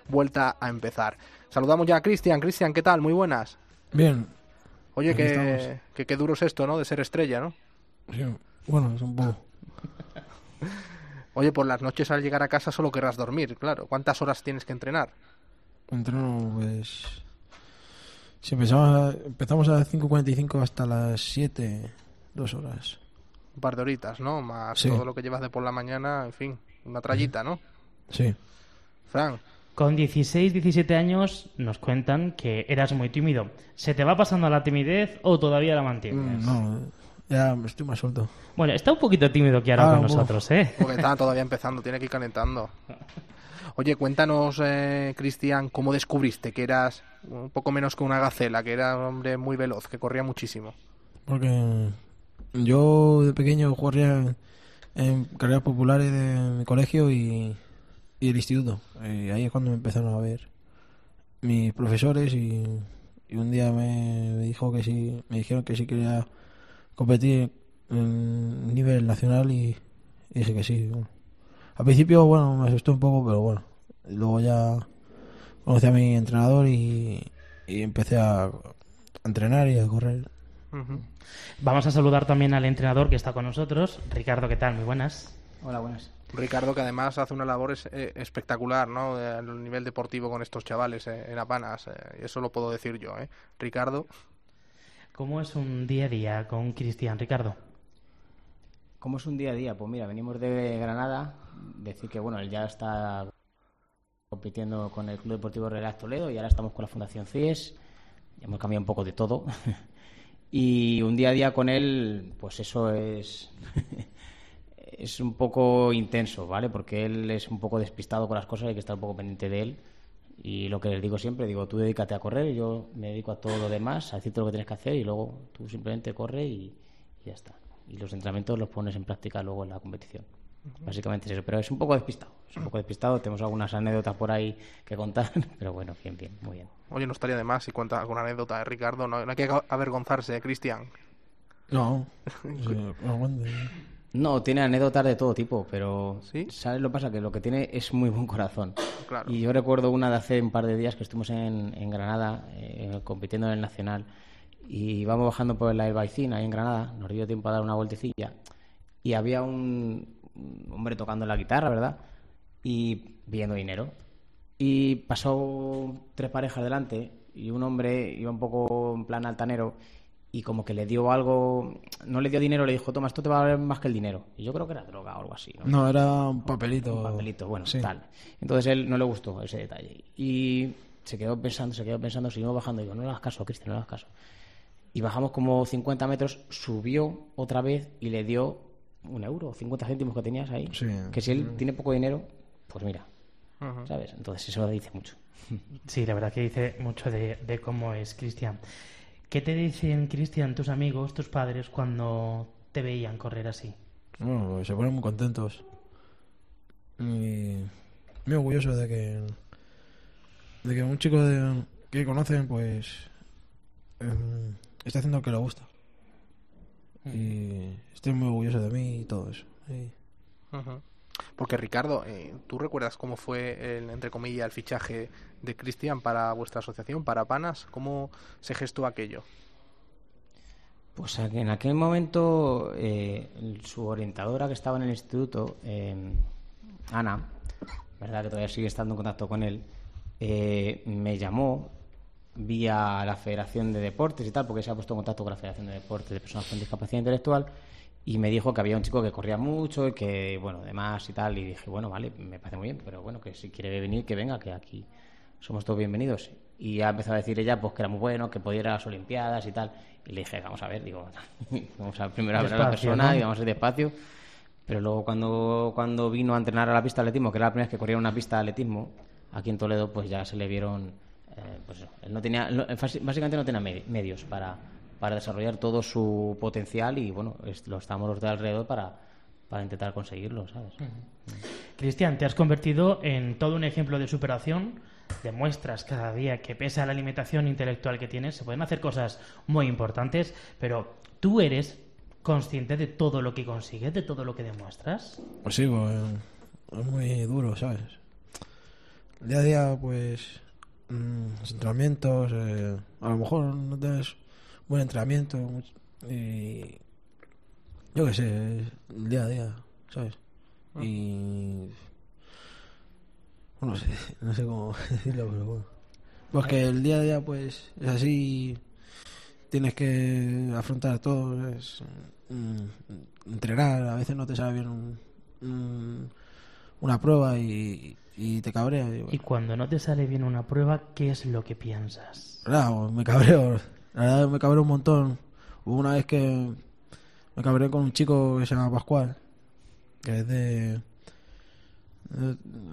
vuelta a empezar. Saludamos ya a Cristian. Cristian, ¿qué tal? Muy buenas. Bien. Oye, que, que, duro es esto, ¿no? De ser estrella, ¿no? Sí, bueno, es un poco. Oye, por las noches al llegar a casa solo querrás dormir, claro. ¿Cuántas horas tienes que entrenar? Entreno, pues... Si empezamos a, empezamos a las 5.45 hasta las 7, dos horas. Un par de horitas, ¿no? Más todo lo que llevas de por la mañana, en fin, una trayita, ¿no? Sí. Fran. Con 16, 17 años nos cuentan que eras muy tímido. ¿Se te va pasando la timidez o todavía la mantienes? Mm, no, Ya estoy más suelto. Bueno, está un poquito tímido que ahora Ah, con nosotros, ¿eh? Porque está todavía empezando, tiene que ir calentando. Oye, cuéntanos, eh, Cristian, cómo descubriste que eras un poco menos que una gacela, que era un hombre muy veloz, que corría muchísimo. Porque yo de pequeño corría en carreras populares de mi colegio y, y el instituto. Y ahí es cuando me empezaron a ver mis profesores y, y un día me, me dijo que sí, me dijeron que sí quería competir en nivel nacional y, y dije que sí. Bueno. Al principio, bueno, me asustó un poco, pero bueno. Luego ya conocí a mi entrenador y, y empecé a, entrenar y a correr. Vamos a saludar también al entrenador que está con nosotros. Ricardo, ¿qué tal? Muy buenas. Hola, buenas. Ricardo, que además hace una labor es- eh, espectacular, ¿no? Eh, A nivel deportivo con estos chavales eh, en Apanas. eh, eso lo puedo decir yo, ¿eh? Ricardo. ¿Cómo es un día a día con Cristian, Ricardo? ¿Cómo es un día a día? Pues mira, venimos de Granada, decir que bueno, él ya está compitiendo con el Club Deportivo Real Toledo y ahora estamos con la Fundación CIES, ya hemos cambiado un poco de todo. y un día a día con él, pues eso es es un poco intenso, ¿vale? Porque él es un poco despistado con las cosas, hay que estar un poco pendiente de él. Y lo que les digo siempre, digo, tú dedícate a correr, yo me dedico a todo lo demás, a decirte lo que tienes que hacer y luego tú simplemente corre y, y ya está. Y los entrenamientos los pones en práctica luego en la competición. Básicamente es eso, pero es un poco despistado, es un poco despistado, tenemos algunas anécdotas por ahí que contar, pero bueno, bien, bien, muy bien. Oye, no estaría de más si cuenta alguna anécdota de Ricardo. No, no hay que avergonzarse, ¿eh, Cristian. No. Sí, aguante. No, tiene anécdotas de todo tipo, pero ¿sabes lo que pasa? Que lo que tiene es muy buen corazón. Claro. Y yo recuerdo una de hace un par de días que estuvimos en, en Granada eh, compitiendo en el Nacional y íbamos bajando por la Baicín ahí en Granada, nos dio tiempo a dar una vueltecilla y había un, un hombre tocando la guitarra, ¿verdad? Y pidiendo dinero. Y pasó tres parejas delante y un hombre iba un poco en plan altanero y como que le dio algo, no le dio dinero, le dijo, toma, esto te va a valer más que el dinero. Y yo creo que era droga o algo así, ¿no? No, era un papelito. Un papelito, bueno, Sí. tal. Entonces él no le gustó ese detalle. Y se quedó pensando, se quedó pensando, seguimos bajando. Digo, no le hagas caso, Cristian, no le hagas caso. Y bajamos como 50 metros, subió otra vez y le dio un euro, 50 céntimos que tenías ahí. Sí. Que si él tiene poco dinero, pues mira. ¿sabes? Entonces eso dice mucho. Sí, la verdad que dice mucho de, de cómo es Cristian. ¿Qué te dicen, Cristian, tus amigos, tus padres, cuando te veían correr así? Bueno, pues se ponen muy contentos. Y muy orgulloso de que de que un chico de- que conocen pues em, está haciendo lo que le gusta. Y estoy muy orgulloso de mí y todo eso. Ujú. Porque Ricardo, eh, ¿tú recuerdas cómo fue, el, entre comillas, el fichaje de Cristian para vuestra asociación, para Panas? ¿Cómo se gestó aquello? Pues en aquel momento eh, su orientadora que estaba en el instituto, eh, Ana, verdad que todavía sigue estando en contacto con él, eh, me llamó vía la Federación de Deportes y tal, porque se ha puesto en contacto con la Federación de Deportes de Personas con Discapacidad Intelectual y me dijo que había un chico que corría mucho y que, bueno, demás y tal, y dije, bueno, vale, me parece muy bien, pero bueno, que si quiere venir, que venga, que aquí somos todos bienvenidos. Y ya empezó a decir ella pues que era muy bueno, que podía ir a las Olimpiadas y tal. Y le dije, vamos a ver, digo, vamos a primero a ver a la persona ¿no? y vamos a ir despacio. Pero luego cuando, cuando vino a entrenar a la pista de atletismo, que era la primera vez que corría una pista de atletismo, aquí en Toledo, pues ya se le vieron, eh, pues él no tenía, no- básicamente no tenía medi- medios para, para desarrollar todo su potencial y bueno, es- lo estamos los de alrededor para, para intentar conseguirlo, ¿sabes? Cristian, te has convertido en todo un ejemplo de superación. Demuestras cada día que pese a la limitación intelectual que tienes, se pueden hacer cosas muy importantes, pero tú eres consciente de todo lo que consigues, de todo lo que demuestras. Pues sí, pues, es muy duro, ¿sabes? El día a día, pues, mm, los entrenamientos, eh, a lo mejor no tienes buen entrenamiento y yo qué sé, el día a día, ¿sabes? Y bueno, no sé, no sé cómo decirlo, pero bueno. Pues que el día a día, pues, es así, tienes que afrontar todo, es mm, entrenar, a veces no te sale bien un- un- una prueba y, y te cabrea. Y, Y cuando no te sale bien una prueba, ¿qué es lo que piensas? claro, me cabreo, la verdad me cabreo un montón. Hubo una vez que me cabré con un chico que se llama Pascual, que es de,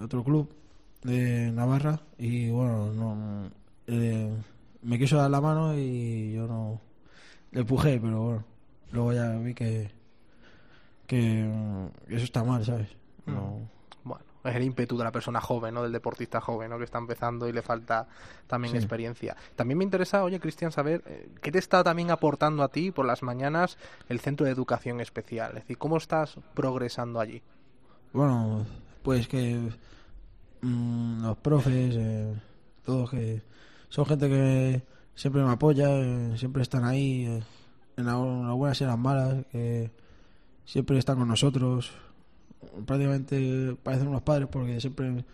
otro club de Navarra y bueno, no eh, me quiso dar la mano y yo no le empujé, pero bueno, luego ya vi que que mm, eso está mal, ¿sabes? No, Bueno, es el ímpetu de la persona joven, ¿no? Del deportista joven, ¿no? Que está empezando y le falta también Sí. experiencia. También me interesa, oye, Cristian, saber eh, qué te está también aportando a ti por las mañanas el Centro de Educación Especial. Es decir, ¿cómo estás progresando allí? Bueno, pues que mm, los profes, eh, todos que son gente que siempre me apoya, eh, siempre están ahí, eh, en, la- en las buenas y en las malas, que siempre están con nosotros. Prácticamente parecen unos padres porque siempre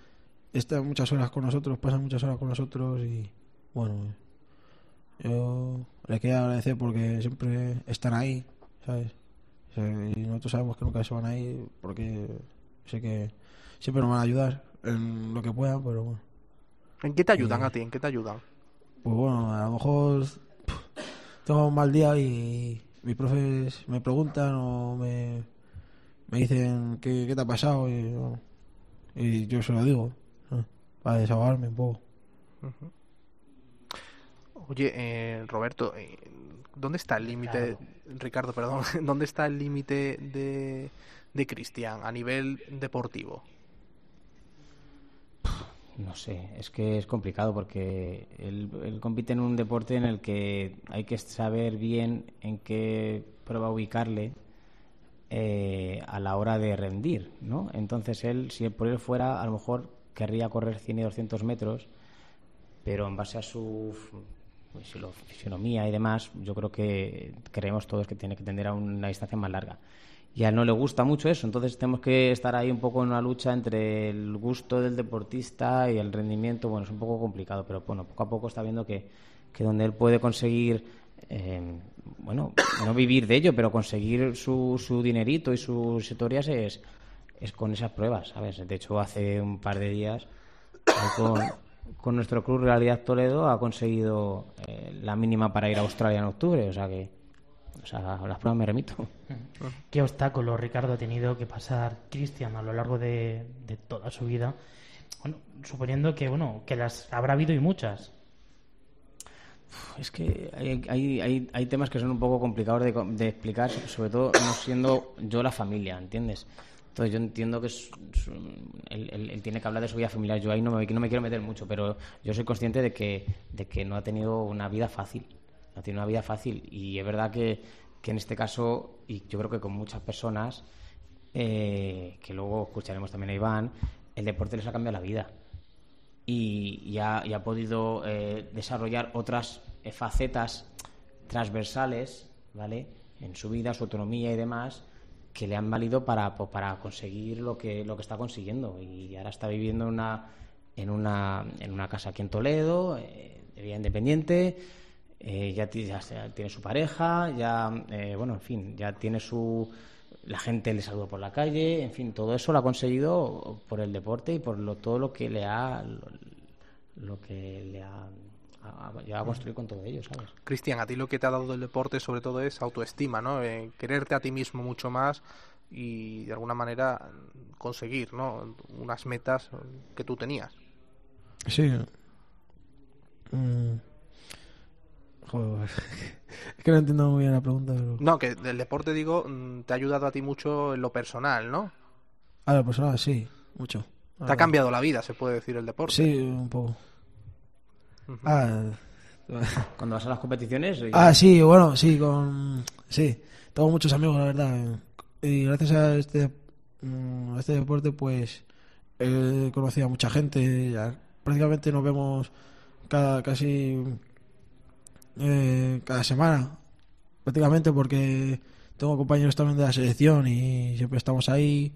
están muchas horas con nosotros, pasan muchas horas con nosotros y bueno, yo les quiero agradecer porque siempre están ahí, ¿sabes? Y nosotros sabemos que nunca se van a ir porque sé que siempre nos van a ayudar en lo que puedan, pero bueno. ¿En qué te ayudan a ti? ¿En qué te ayudan? Pues bueno, a lo mejor pff, tengo un mal día y mis profes me preguntan o me, me dicen ¿qué, qué te ha pasado y, yo se lo digo ¿no? para desahogarme un poco. Oye, eh, Roberto, eh, ¿dónde está el límite, Ricardo, perdón, ¿dónde está el límite de, de Cristian a nivel deportivo? No sé, es que es complicado porque él, él compite en un deporte en el que hay que saber bien en qué prueba ubicarle eh, a la hora de rendir, ¿no? Entonces él, si por él fuera, a lo mejor querría correr 100 y 200 metros, pero en base a su pues, fisionomía y demás, yo creo que creemos todos que tiene que tender a una distancia más larga. Y a él no le gusta mucho eso, entonces tenemos que estar ahí un poco en una lucha entre el gusto del deportista y el rendimiento. Bueno, es un poco complicado, pero bueno, poco a poco está viendo que, que donde él puede conseguir, bueno, no vivir de ello, pero conseguir su, su dinerito y sus historias es, es con esas pruebas, ¿sabes? De hecho, hace un par de días con, con nuestro club Realidad Toledo ha conseguido eh, la mínima para ir a Australia en octubre, o sea que o sea, a las pruebas me remito. ¿Qué obstáculos, Ricardo, ha tenido que pasar Cristian a lo largo de, de toda su vida? Bueno, suponiendo que, bueno, que las habrá habido y muchas. Es que hay, hay, hay, hay temas que son un poco complicados de, de explicar, sobre todo no siendo yo la familia, ¿entiendes? Entonces yo entiendo que es- es él, él- él tiene que hablar de su vida familiar. Yo ahí no me, no me quiero meter mucho, pero yo soy consciente de que, de que no ha tenido una vida fácil. No tenido una vida fácil. Y es verdad que, que en este caso, y yo creo que con muchas personas, eh, que luego escucharemos también a Iván, el deporte les ha cambiado la vida y, y ha, podido eh, desarrollar otras eh, facetas transversales, ¿vale? En su vida, su autonomía y demás, que le han valido para, pues, para conseguir lo que, lo que está consiguiendo. Y ahora está viviendo en una, en una, en una casa aquí en Toledo, eh, de vida independiente, eh, ya, ya tiene su pareja, ya, eh, bueno, en fin, ya tiene su... La gente le saluda por la calle, en fin, todo eso lo ha conseguido por el deporte y por lo, todo lo que le ha, lo, lo que le ha, llegado a construir con todo ello, ¿sabes? Cristian, a ti lo que te ha dado el deporte sobre todo es autoestima, ¿no? Eh, quererte a ti mismo mucho más y de alguna manera conseguir, ¿no? Unas metas que tú tenías. Sí. Mm. Joder, es que no entiendo muy bien la pregunta. Pero... No, que del deporte digo, mm, te ha ayudado a ti mucho en lo personal, ¿no? A la persona, sí, mucho. Te ha cambiado la vida, se puede decir, el deporte. Sí, un poco. Ah, Cuando vas a las competiciones... y- ah, sí, bueno, sí, con... Sí, tengo muchos amigos, la verdad. Y gracias a este, mm, a este deporte, pues, he conocido a mucha gente. Ya prácticamente nos vemos cada, casi eh, cada semana, prácticamente, porque tengo compañeros también de la selección y siempre estamos ahí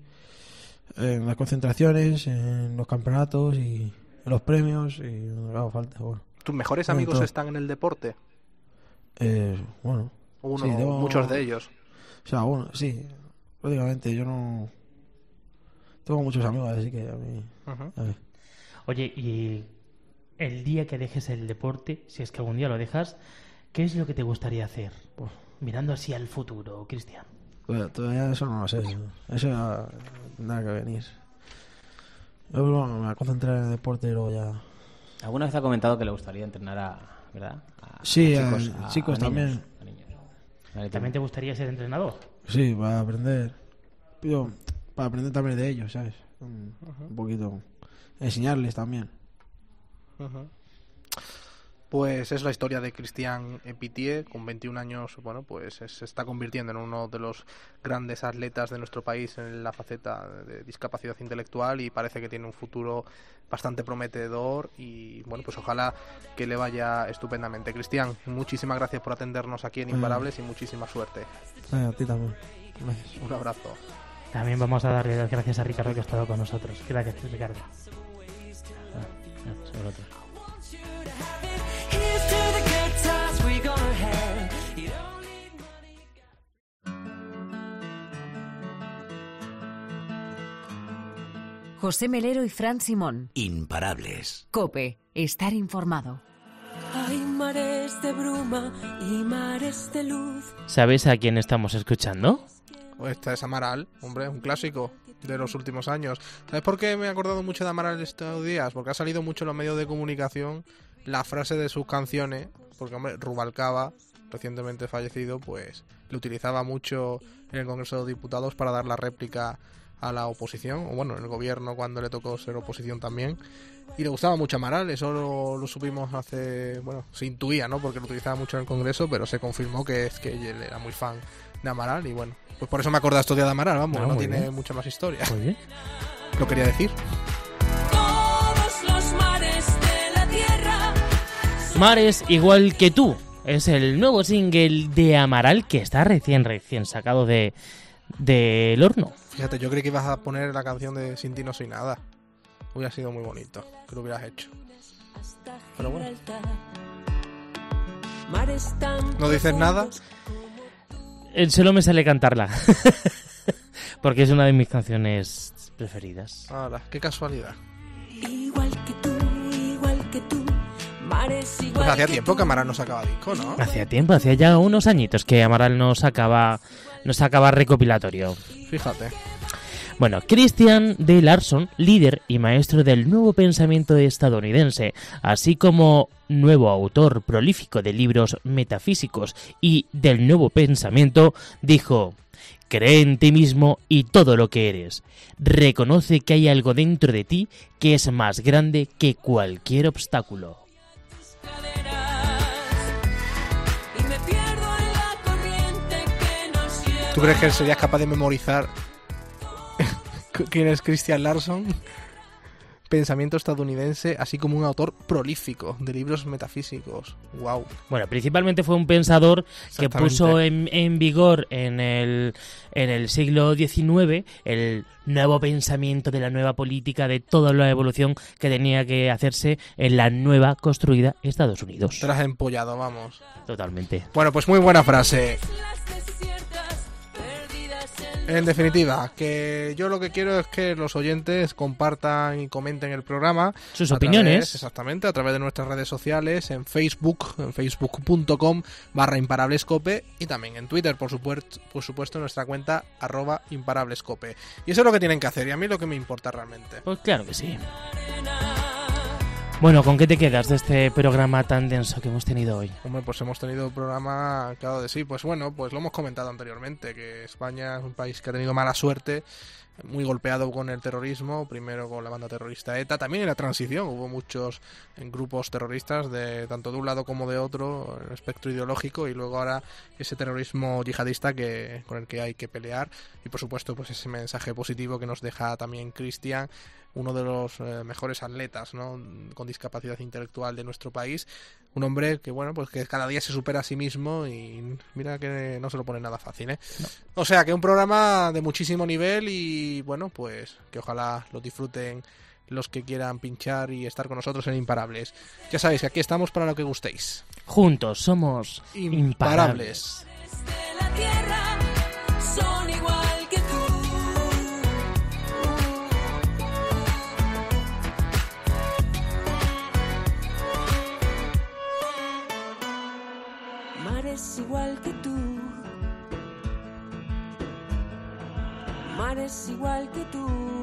en las concentraciones, en los campeonatos y en los premios y no haga falta. Bueno. ¿Tus mejores amigos todo. están en el deporte? Eh, bueno, Uno, sí, tengo- muchos de ellos. O sea, bueno, sí, prácticamente yo no tengo muchos amigos, así que a mí. A. Oye, y el día que dejes el deporte, si es que algún día lo dejas, ¿qué es lo que te gustaría hacer? Mirando así al futuro, Cristian. Bueno, todavía eso no lo sé. Eso, eso ya nada que venir. Yo bueno, me voy a concentrar en el deporte y luego ya. ¿Alguna vez ha comentado que le gustaría entrenar a, ¿verdad? A- Sí, a a chicos, a- chicos a niños, también. a niños. Vale, ¿También te gustaría ser entrenador? Sí, para aprender. Yo, para aprender también de ellos, ¿sabes? Un, Ujú. un poquito. Enseñarles también. Pues es la historia de Christian Epitier, con 21 años, bueno, pues es- se está convirtiendo en uno de los grandes atletas de nuestro país en la faceta de discapacidad intelectual y parece que tiene un futuro bastante prometedor y bueno, pues ojalá que le vaya estupendamente. Cristian, muchísimas gracias por atendernos aquí en. Imparables y muchísima suerte. Eh, a ti también. Gracias. Un abrazo. También vamos a darle las gracias a Ricardo que ha estado con nosotros. Gracias, Ricardo. José Melero y Fran Simón. Imparables. Cope, estar informado. Hay mares de bruma y mares de luz. ¿Sabes a quién estamos escuchando? Pues esta es Amaral, hombre, un clásico de los últimos años. ¿Sabes por qué me he acordado mucho de Amaral estos días? Porque ha salido mucho en los medios de comunicación la frase de sus canciones, porque hombre, Rubalcaba, recientemente fallecido, pues lo utilizaba mucho en el Congreso de los Diputados para dar la réplica a la oposición, o bueno, en el gobierno cuando le tocó ser oposición también. Y le gustaba mucho Amaral, eso lo, lo supimos hace, bueno, se intuía, ¿no? Porque lo utilizaba mucho en el Congreso, pero se confirmó que es que él era muy fan de Amaral y bueno, pues por eso me acordé días de Amaral, vamos, Ah, no tiene bien. mucha más historia. Muy bien. Lo quería decir. Todos los mares de la tierra. Mares igual que tú. Es el nuevo single de Amaral que está recién, recién sacado de del horno. Fíjate, yo creí que ibas a poner la canción de Sin ti no soy nada. Hubiera sido muy bonito que lo hubieras hecho. Pero bueno. ¿No dices nada? Eh, Solo me sale cantarla. Porque es una de mis canciones preferidas. Ahora, qué casualidad. Igual que tú, igual que tú. Pues hacía tiempo que Amaral no sacaba disco, ¿no? Hacía tiempo, hacía ya unos añitos que Amaral no sacaba, no sacaba recopilatorio. Fíjate. Bueno, Christian D. Larson, líder y maestro del nuevo pensamiento estadounidense, así como nuevo autor prolífico de libros metafísicos y del nuevo pensamiento, dijo, Cree en ti mismo y todo lo que eres. Reconoce que hay algo dentro de ti que es más grande que cualquier obstáculo. ¿Tú crees que él sería capaz de memorizar quién es Christian Larson? Pensamiento estadounidense, así como un autor prolífico de libros metafísicos. Wow. Bueno, principalmente fue un pensador que puso en, en vigor en el, en el siglo XIX el nuevo pensamiento de la nueva política, de toda la evolución que tenía que hacerse en la nueva construida Estados Unidos. Has empollado, vamos. Totalmente. Bueno, pues muy buena frase. En definitiva, que yo lo que quiero es que los oyentes compartan y comenten el programa. Sus opiniones. través- exactamente, a través de nuestras redes sociales, en Facebook, en facebook.com barra imparablescope y también en Twitter, por supuesto, por supuesto, en nuestra cuenta arroba imparablescope. Y eso es lo que tienen que hacer y a mí lo que me importa realmente. Pues claro que sí. Bueno, ¿con qué te quedas de este programa tan denso que hemos tenido hoy? Hombre, pues hemos tenido un programa claro de sí. Pues bueno, pues lo hemos comentado anteriormente, que España es un país que ha tenido mala suerte, muy golpeado con el terrorismo, primero con la banda terrorista ETA, también en la transición hubo muchos grupos terroristas de tanto de un lado como de otro, el espectro ideológico, y luego ahora ese terrorismo yihadista que con el que hay que pelear, y por supuesto pues ese mensaje positivo que nos deja también Cristian, uno de los eh, mejores atletas ¿no? con discapacidad intelectual de nuestro país. Un hombre que, bueno, pues que cada día se supera a sí mismo y mira que no se lo pone nada fácil, ¿eh? O sea, que un programa de muchísimo nivel y, bueno, pues que ojalá lo disfruten los que quieran pinchar y estar con nosotros en Imparables. Ya sabéis que aquí estamos para lo que gustéis. Juntos somos imparables. Imparables. de la tierra son igual mares igual que tú. Mares igual que tú.